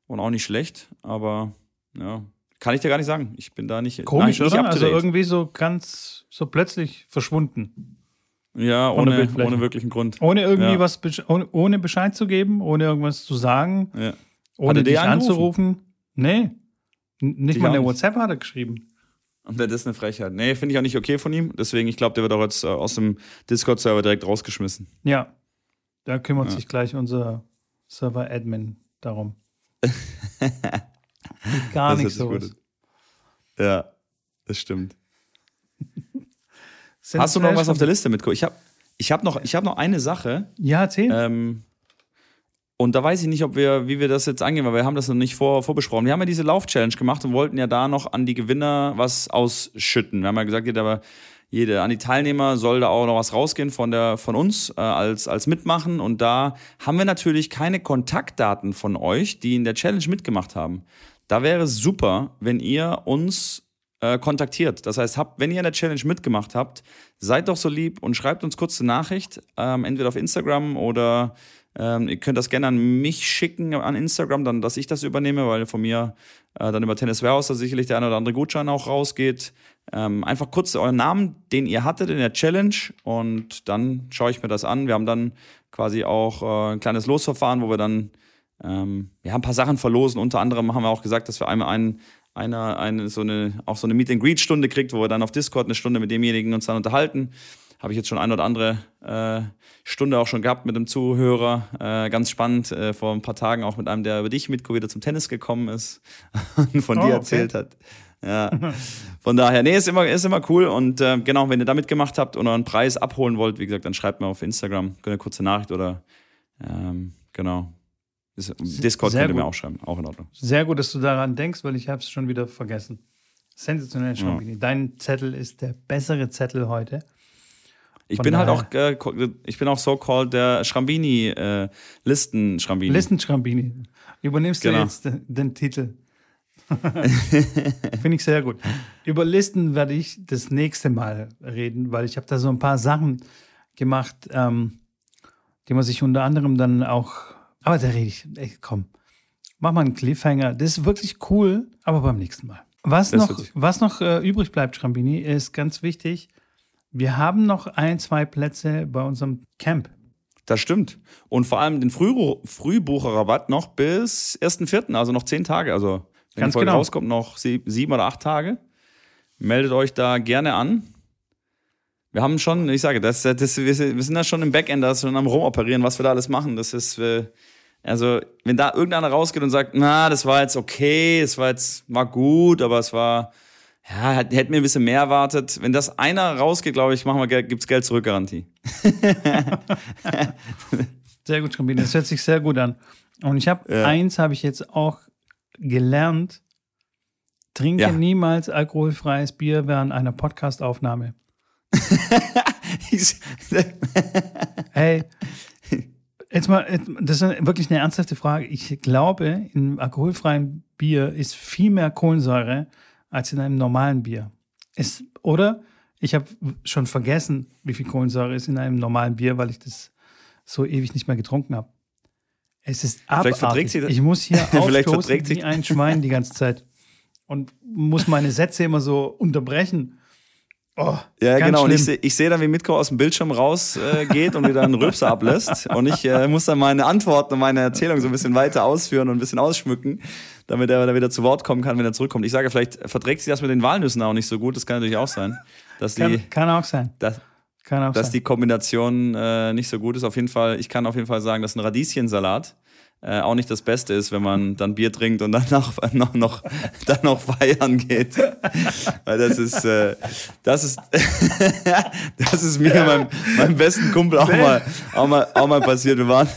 und auch nicht schlecht, aber ja, kann ich dir gar nicht sagen. Ich bin da nicht komisch, nein, nicht oder? Also irgendwie so ganz so plötzlich verschwunden. Ja, ohne, ohne, wirklichen Grund. Ohne irgendwie ja. was, ohne, ohne, Bescheid zu geben, ohne irgendwas zu sagen, ja. ohne dich anzurufen. Nee, nicht mal eine WhatsApp hat er geschrieben. Und das ist eine Frechheit. Nee, finde ich auch nicht okay von ihm. Deswegen, ich glaube, der wird auch jetzt äh, aus dem Discord-Server direkt rausgeschmissen. Ja. Da kümmert ja. sich gleich unser Server-Admin darum. Gar [laughs] das nicht so. Ja, das stimmt. [laughs] Hast du noch was auf der Liste mit? Ich habe ich hab noch, hab noch eine Sache. Ja, erzähl. Ähm, und da weiß ich nicht, ob wir, wie wir das jetzt angehen, weil wir haben das noch nicht vor, vorbesprochen. Wir haben ja diese Lauf-Challenge gemacht und wollten ja da noch an die Gewinner was ausschütten. Wir haben ja gesagt, jeder, jede, an die Teilnehmer soll da auch noch was rausgehen von, der, von uns äh, als, als Mitmachen. Und da haben wir natürlich keine Kontaktdaten von euch, die in der Challenge mitgemacht haben. Da wäre es super, wenn ihr uns äh, kontaktiert. Das heißt, habt, wenn ihr in der Challenge mitgemacht habt, seid doch so lieb und schreibt uns kurz eine Nachricht, ähm, entweder auf Instagram oder ähm, ihr könnt das gerne an mich schicken an Instagram, dann, dass ich das übernehme, weil von mir äh, dann über Tennis Warehouse da sicherlich der eine oder andere Gutschein auch rausgeht. Ähm, einfach kurz euren Namen, den ihr hattet in der Challenge und dann schaue ich mir das an. Wir haben dann quasi auch äh, ein kleines Losverfahren, wo wir dann ähm, ja, ein paar Sachen verlosen. Unter anderem haben wir auch gesagt, dass wir einmal einen einer eine, so eine, auch so eine Meet and Greet Stunde kriegt, wo wir dann auf Discord eine Stunde mit demjenigen uns dann unterhalten habe ich jetzt schon ein oder andere äh, Stunde auch schon gehabt mit einem Zuhörer. Äh, ganz spannend, äh, vor ein paar Tagen auch mit einem, der über dich mit wieder zum Tennis gekommen ist [laughs] und von oh, dir erzählt okay. hat. Ja. Von daher, nee, ist immer, ist immer cool. Und äh, genau, wenn ihr da mitgemacht habt und euren Preis abholen wollt, wie gesagt, dann schreibt mir auf Instagram eine kurze Nachricht oder ähm, genau. Discord Sehr könnt ihr gut. mir auch schreiben, auch in Ordnung. Sehr gut, dass du daran denkst, weil ich habe es schon wieder vergessen. Sensationell, Schambini. Ja. Dein Zettel ist der bessere Zettel heute. Ich bin halt auch, äh, ich bin auch so called der Schrambini, äh, Listen Schrambini. Listen Schrambini. Übernimmst genau. du jetzt den, den Titel? [laughs] Finde ich sehr gut. Über Listen werde ich das nächste Mal reden, weil ich habe da so ein paar Sachen gemacht, ähm, die man sich unter anderem dann auch. Aber da rede ich. Ey, komm, mach mal einen Cliffhanger. Das ist wirklich cool, aber beim nächsten Mal. Was das noch, was noch äh, übrig bleibt, Schrambini, ist ganz wichtig. Wir haben noch ein, zwei Plätze bei unserem Camp. Das stimmt. Und vor allem den Früh Frühbucherrabatt noch bis 1.4., also noch zehn Tage. Also wenn Ganz die Folge genau. rauskommt, noch sie- sieben oder acht Tage. Meldet euch da gerne an. Wir haben schon, ich sage, das, das, wir sind da schon im Backend, da schon am Rumoperieren, was wir da alles machen. Das ist, äh, also, wenn da irgendeiner rausgeht und sagt, na, das war jetzt okay, es war jetzt, war gut, aber es war, ja, hätte mir ein bisschen mehr erwartet. Wenn das einer rausgeht, glaube ich, machen wir, Geld- gibt's Geld zurück Garantie. [laughs] Sehr gut kombiniert. Das hört sich sehr gut an. Und ich habe Ja. eins habe ich jetzt auch gelernt. Trinke Ja. niemals alkoholfreies Bier während einer Podcastaufnahme. [laughs] [laughs] Hey, jetzt mal, das ist wirklich eine ernsthafte Frage. Ich glaube, in alkoholfreiem Bier ist viel mehr Kohlensäure als in einem normalen Bier. Ist, oder? Ich habe schon vergessen, wie viel Kohlensäure ist in einem normalen Bier, weil ich das so ewig nicht mehr getrunken habe. Es ist Vielleicht verträgt abartig. sie das- Ich muss hier [laughs] Vielleicht aufstoßen wie ein Schwein die ganze Zeit und muss meine Sätze immer so unterbrechen. Oh, Ja, genau. Und ich schlimm. sehe ich seh dann, wie Mitko aus dem Bildschirm rausgeht äh, und wieder einen Rülpser ablässt. Und ich äh, muss dann meine Antworten und meine Erzählung so ein bisschen weiter ausführen und ein bisschen ausschmücken, damit er wieder zu Wort kommen kann, wenn er zurückkommt. Ich sage, vielleicht verträgt sie das mit den Walnüssen auch nicht so gut. Das kann natürlich auch sein. Dass die, Kann, kann auch sein. dass, Kann auch dass sein. die Kombination äh, nicht so gut ist. Auf jeden Fall, ich kann auf jeden Fall sagen, dass ein Radieschensalat äh, auch nicht das Beste ist, wenn man dann Bier trinkt und dann noch, [laughs] noch, dann noch feiern geht. [laughs] Weil das ist, äh, das ist, [laughs] das ist mir meinem, meinem besten Kumpel auch mal, auch mal, auch mal passiert. Wir waren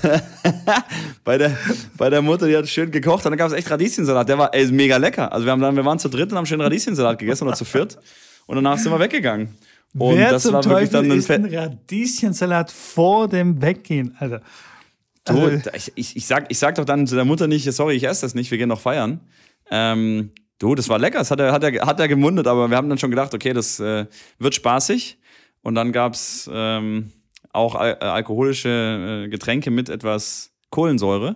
bei der, bei der Mutter, die hat schön gekocht und dann gab es echt Radieschensalat. Der war ey, mega lecker. Also wir haben dann, wir waren zu dritt und haben schön Radieschensalat gegessen oder zu viert. Und danach sind wir weggegangen. Und Wer das zum war wirklich Teufel dann ein Radieschensalat vor dem Weggehen, Alter? Du, Also- ich, ich, ich, sag, ich sag doch dann zu der Mutter nicht, sorry, ich esse das nicht, wir gehen noch feiern. Ähm, du, das war lecker, das hat er, hat, er, hat er gemundet, aber wir haben dann schon gedacht, okay, das äh, wird spaßig. Und dann gab's ähm, auch al äh, alkoholische äh, Getränke mit etwas Kohlensäure.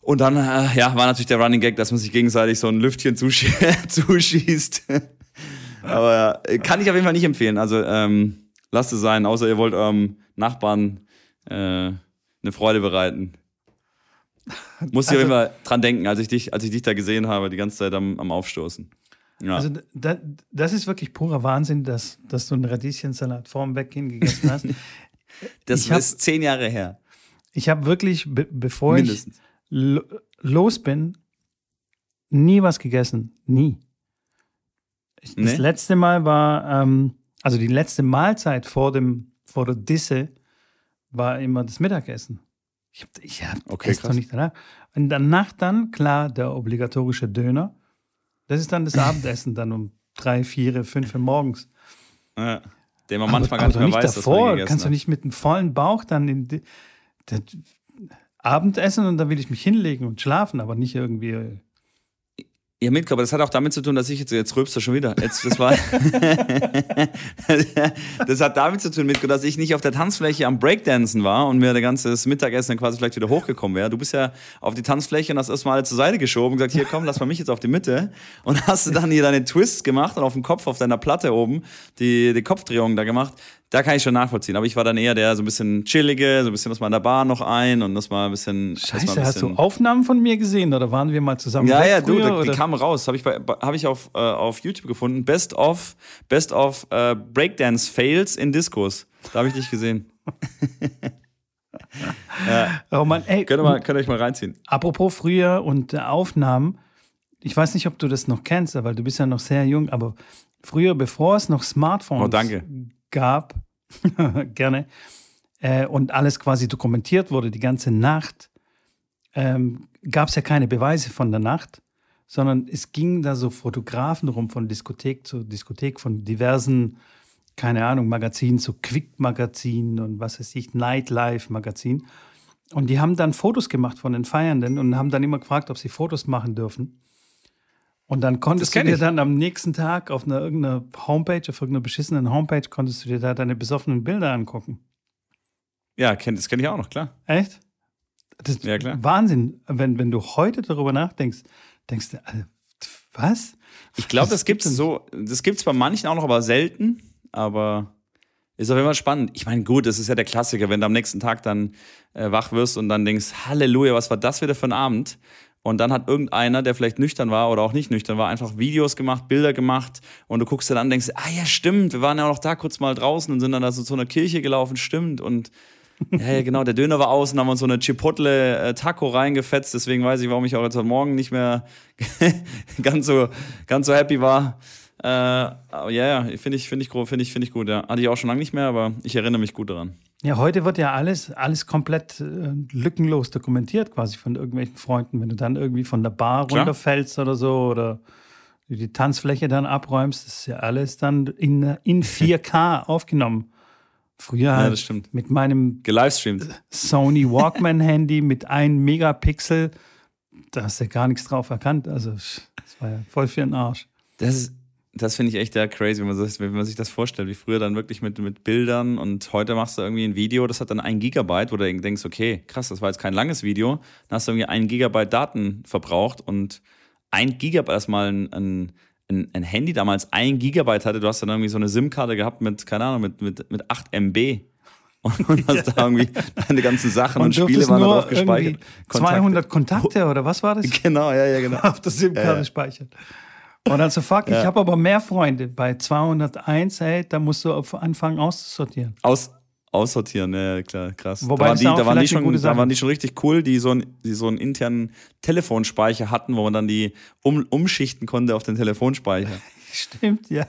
Und dann, äh, ja, war natürlich der Running Gag, dass man sich gegenseitig so ein Lüftchen zusch [laughs] zuschießt. aber kann ich auf jeden Fall nicht empfehlen. Also ähm, lasst es sein, außer ihr wollt eurem Nachbarn äh, eine Freude bereiten. Muss ich auf jeden Fall dran denken, als ich dich, als ich dich da gesehen habe, die ganze Zeit am, am Aufstoßen. Ja. Also da, das ist wirklich purer Wahnsinn, dass, dass du einen Radieschensalat vor dem Weggehen gegessen hast. [laughs] das ich hab- ist zehn Jahre her. Ich habe wirklich, be bevor Mindestens. ich lo los bin, nie was gegessen. Nie. Ich, Das Nee? letzte Mal war, ähm, also die letzte Mahlzeit vor, dem, vor der Disse war immer das Mittagessen. Ich, hab, ich hab, Okay, doch nicht danach. Und danach dann, klar, der obligatorische Döner. Das ist dann das [laughs] Abendessen, dann um drei, vier, fünf Uhr morgens. Ja. Den man manchmal aber, gar aber nicht mehr doch weiß, dass davor. gegessen Kannst du nicht mit einem vollen Bauch dann in die, das Abendessen und dann will ich mich hinlegen und schlafen, aber nicht irgendwie. Ja, Mitko, aber das hat auch damit zu tun, dass ich jetzt, jetzt rülpst du schon wieder. Jetzt, das war, [laughs] das hat damit zu tun, Mitko, dass ich nicht auf der Tanzfläche am Breakdancen war und mir der ganze Mittagessen dann quasi vielleicht wieder hochgekommen wäre. Du bist ja auf die Tanzfläche und hast erstmal alle zur Seite geschoben und gesagt, hier komm, lass mal mich jetzt auf die Mitte. Und hast du dann hier deine Twists gemacht und auf dem Kopf, auf deiner Platte oben, die, die Kopfdrehung da gemacht. Da kann ich schon nachvollziehen. Aber ich war dann eher der so ein bisschen chillige, so ein bisschen, das mal in der Bar noch ein und das mal ein bisschen. Scheiße, ein hast du bisschen- Aufnahmen von mir gesehen oder waren wir mal zusammen? ja, ja, du, früher, da, die oder? kam raus. Habe ich, bei, hab ich auf, äh, auf YouTube gefunden. Best of, Best of äh, Breakdance Fails in Discos. Da habe ich dich gesehen. [laughs] Oh Mann, ey, Könnt ihr, mal, könnt ihr euch mal reinziehen. apropos früher und äh, Aufnahmen. Ich weiß nicht, ob du das noch kennst, weil du bist ja noch sehr jung, aber früher, bevor es noch Smartphones Oh, danke. Gab, [laughs] gerne, äh, und alles quasi dokumentiert wurde, die ganze Nacht, ähm, gab es ja keine Beweise von der Nacht, sondern es ging da so Fotografen rum von Diskothek zu Diskothek, von diversen, keine Ahnung, Magazinen zu Quick-Magazin und was weiß ich, Nightlife-Magazin. Und die haben dann Fotos gemacht von den Feiernden und haben dann immer gefragt, ob sie Fotos machen dürfen. Und dann konntest du dir ich. dann am nächsten Tag auf einer irgendeiner Homepage, auf irgendeiner beschissenen Homepage, konntest du dir da deine besoffenen Bilder angucken. Ja, kenn, das kenne ich auch noch, klar. Echt? Das ist Ja, klar. Wahnsinn. Wenn, wenn du heute darüber nachdenkst, denkst du, Alter, was? Ich glaube, Das das gibt's gibt's so, das gibt's bei manchen auch noch, aber selten. Aber Ist auf jeden Fall spannend. Ich meine, gut, das ist ja der Klassiker, wenn du am nächsten Tag dann äh, wach wirst und dann denkst, Halleluja, was war das wieder für ein Abend? Und dann hat irgendeiner, der vielleicht nüchtern war oder auch nicht nüchtern war, einfach Videos gemacht, Bilder gemacht und du guckst dann und denkst, ah ja, stimmt, wir waren ja auch noch da kurz mal draußen und sind dann da so zu einer Kirche gelaufen, stimmt. Und ja, ja, genau, der Döner war aus und haben uns so eine Chipotle äh, reingefetzt, deswegen weiß ich, warum ich auch jetzt heute Morgen nicht mehr [laughs] ganz so, ganz so happy war. Äh, aber ja, ja, finde ich, finde ich, finde ich, finde ich gut, ja. Hatte ich auch schon lange nicht mehr, aber ich erinnere mich gut daran. Ja, heute wird ja alles, alles komplett äh, lückenlos dokumentiert, quasi von irgendwelchen Freunden. Wenn du dann irgendwie von der Bar Klar. runterfällst oder so oder die Tanzfläche dann abräumst, ist ja alles dann in, in 4K [laughs] aufgenommen. Früher Ja, halt das stimmt. mit meinem Gelivestreamt. Sony [laughs] Walkman-Handy mit einem Megapixel, da hast du ja gar nichts drauf erkannt. Also, das war ja voll für den Arsch. Das ist, das finde ich echt ja crazy, wenn man, das, wenn man sich das vorstellt, wie früher dann wirklich mit, mit Bildern und heute machst du irgendwie ein Video, das hat dann ein Gigabyte, wo du denkst, okay, krass, das war jetzt kein langes Video, dann hast du irgendwie ein Gigabyte Daten verbraucht und ein Gigabyte, erstmal ein, ein, ein, ein Handy damals ein Gigabyte hatte, du hast dann irgendwie so eine SIM-Karte gehabt mit, keine Ahnung, mit, mit, mit 8 MB. Und, [laughs] und hast da irgendwie deine ganzen Sachen und, Spiele durftest waren da nur drauf gespeichert. Kontakte. 200 Kontakte oder was war das? [laughs] Genau, ja, ja, genau. auf der SIM-Karte Ja. speichern. Und dann so, fuck, ich Ja. habe aber mehr Freunde. Bei 201, ey, da musst du anfangen auszusortieren. Aus, aussortieren, ja, klar, krass. Wobei da waren, die, da, waren die schon, da waren die schon richtig cool, die so, einen, die so einen internen Telefonspeicher hatten, wo man dann die um, umschichten konnte auf den Telefonspeicher. [laughs] Stimmt, ja.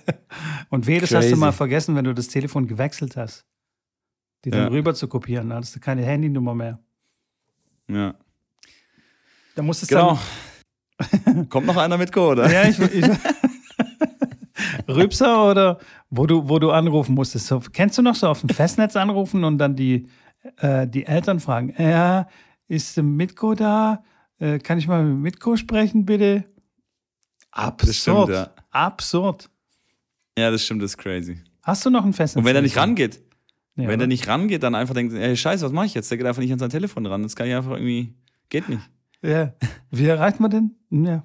Und weh, das hast du Crazy. mal vergessen, wenn du das Telefon gewechselt hast. Die dann Ja. rüber zu kopieren. Da hattest du keine Handynummer mehr. Ja. Da musstest Genau. Kommt noch einer mit Code, dann. oder? Ja, ich, ich [laughs] Rübser oder wo du, wo du anrufen musstest. So, kennst du noch so auf dem Festnetz anrufen und dann die, äh, die Eltern fragen, ja, ist der Mitko da? Äh, kann ich mal mit Mitko sprechen, bitte? Absurd. stimmt, ja. Absurd. Ja, das stimmt, das ist crazy. Hast du noch ein Festnetz? Und wenn er nicht rangeht, Ja, wenn er nicht rangeht, dann einfach denkt, ey, scheiße, was mache ich jetzt? Der geht einfach nicht an sein Telefon ran. Das kann ich einfach irgendwie, geht nicht. Ja. Wie erreicht man den? Ja.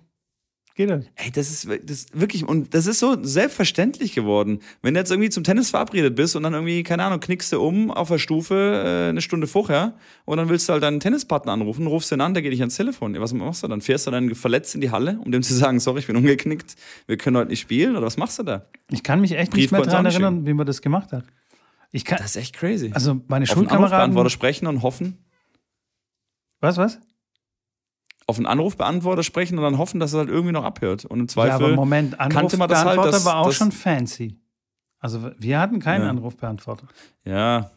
Geht halt. Ey, das ist, das ist wirklich, und das ist so selbstverständlich geworden. Wenn du jetzt irgendwie zum Tennis verabredet bist und dann irgendwie, keine Ahnung, knickst du um auf der Stufe äh, eine Stunde vorher und dann willst du halt deinen Tennispartner anrufen, rufst den an, der geht nicht ans Telefon. Was machst du dann? Fährst du dann verletzt in die Halle, um dem zu sagen, sorry, ich bin umgeknickt, wir können heute nicht spielen? Oder was machst du da? Ich kann mich echt nicht mehr Brief daran erinnern, wie man das gemacht hat. Ich kann, Das ist echt crazy. also meine auf Schulkameraden. Anrufbeantworter sprechen und hoffen, Was, was? Auf einen Anrufbeantworter sprechen und dann hoffen, dass er halt irgendwie noch abhört. Und im Ja, aber Zweifel Moment, halt, Anrufbeantworter dass- war auch schon fancy. Also wir hatten keinen Ja. Anrufbeantworter. Ja,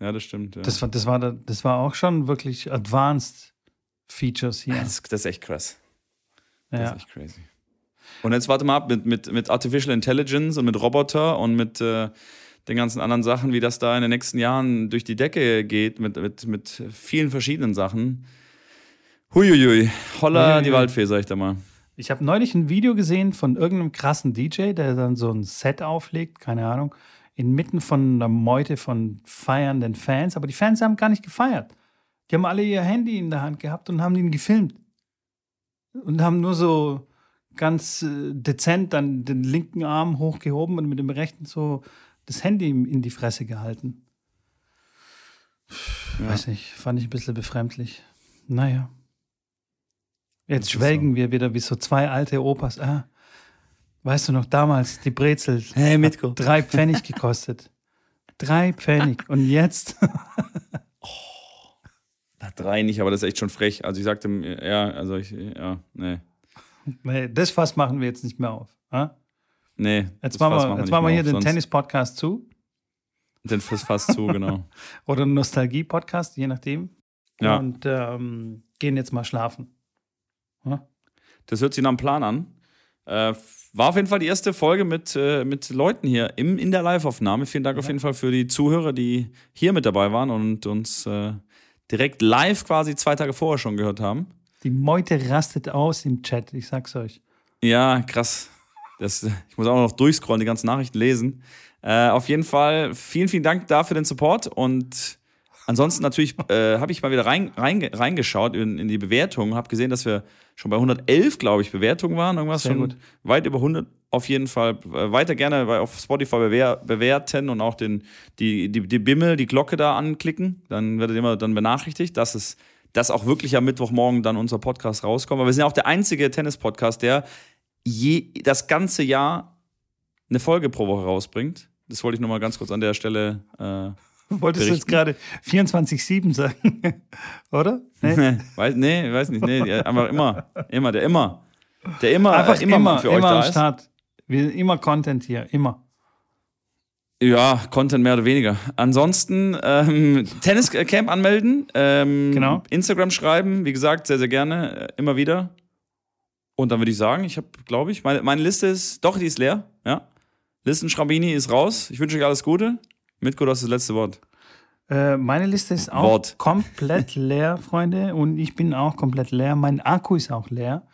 ja, das stimmt. Ja. Das war, das, war, da- das war auch schon wirklich advanced Features hier. das, das ist echt krass. Das Ja. ist echt crazy. Und jetzt warte mal ab mit, mit, mit Artificial Intelligence und mit Roboter und mit äh, den ganzen anderen Sachen, wie das da in den nächsten Jahren durch die Decke geht, mit, mit, mit vielen verschiedenen Sachen. Huiuiui, holla Huiuiui. die Waldfee, sag ich da mal. Ich habe neulich ein Video gesehen von irgendeinem krassen DJ, der dann so ein Set auflegt, keine Ahnung, inmitten von einer Meute von feiernden Fans. Aber die Fans haben gar nicht gefeiert. Die haben alle ihr Handy in der Hand gehabt und haben ihn gefilmt. Und haben nur so ganz äh, dezent dann den linken Arm hochgehoben und mit dem rechten so das Handy in die Fresse gehalten. Ja. Weiß nicht, fand ich ein bisschen befremdlich. Naja. Jetzt schwelgen wir wieder wie so zwei alte Opas. Ah, weißt du noch, damals die Brezel Hey, Mitko. drei Pfennig [laughs] gekostet. Drei Pfennig. Und jetzt? [laughs] Na, drei nicht, aber das ist echt schon frech. Also ich sagte, ja, also ich, ja, nee. nee, das Fass machen wir jetzt nicht mehr auf. Ah? Nee. Jetzt das machen Fass wir, jetzt nicht machen wir hier auf, den Tennis-Podcast zu. Den Fass fast zu, genau. [laughs] Oder einen Nostalgie-Podcast, je nachdem. Ja. Und ähm, gehen jetzt mal schlafen. Ja? Das hört sich nach einem Plan an. Äh, war auf jeden Fall die erste Folge mit, äh, mit Leuten hier im, in der Live-Aufnahme. Vielen Dank auf jeden Fall für die Zuhörer, die hier mit dabei waren und uns äh, direkt live quasi zwei Tage vorher schon gehört haben. Die Meute rastet aus im Chat, ich sag's euch. Ja, krass. Das, ich muss auch noch durchscrollen, die ganzen Nachrichten lesen. Äh, auf jeden Fall vielen, vielen Dank dafür den Support und ansonsten natürlich äh, habe ich mal wieder rein, rein, reingeschaut in, in die Bewertungen, habe gesehen, dass wir schon bei 111, glaube ich, Bewertungen waren. Irgendwas Sehr schon gut. weit über 100 auf jeden Fall. Äh, weiter gerne auf Spotify bewer bewerten und auch den, die, die, die Bimmel, die Glocke da anklicken. Dann werdet ihr immer dann benachrichtigt, dass es dass auch wirklich am Mittwochmorgen dann unser Podcast rauskommt. Aber wir sind ja auch der einzige Tennis-Podcast, der je, das ganze Jahr eine Folge pro Woche rausbringt. Das wollte ich nur mal ganz kurz an der Stelle äh, [laughs] Wolltest du jetzt Berichten. gerade 24-7 sagen? [laughs] Oder? Nee? weiß, nee, weiß nicht. Nee, einfach immer. Immer, der immer. Der immer, Einfach äh, immer, immer, für immer, euch da am ist. Start. Wir sind immer Content hier, immer. Ja, Content mehr oder weniger. Ansonsten ähm, Tenniscamp anmelden, ähm, Genau. Instagram schreiben, wie gesagt, sehr, sehr gerne, äh, immer wieder. Und dann würde ich sagen, ich habe, glaube ich, meine, meine Liste ist, doch, die ist leer, ja. Listen Schrambini ist raus. Ich wünsche euch alles Gute. Mitko, du hast das letzte Wort. Äh, meine Liste ist auch Wort. [laughs] komplett leer, Freunde. Und ich bin auch komplett leer. Mein Akku ist auch leer.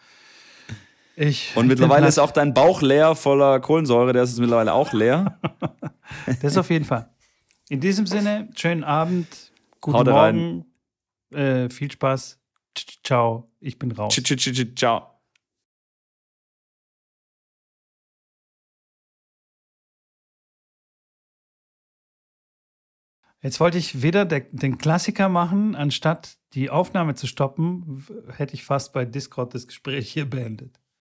Ich, Und mittlerweile ist auch dein Bauch leer voller Kohlensäure, der ist jetzt mittlerweile auch leer. [laughs] Das auf jeden Fall. In diesem Sinne, schönen Abend, guten Haut rein. Morgen, äh, viel Spaß. Ciao, ich bin raus. Ciao. Jetzt wollte ich wieder der, den Klassiker machen, anstatt die Aufnahme zu stoppen, hätte ich fast bei Discord das Gespräch hier beendet.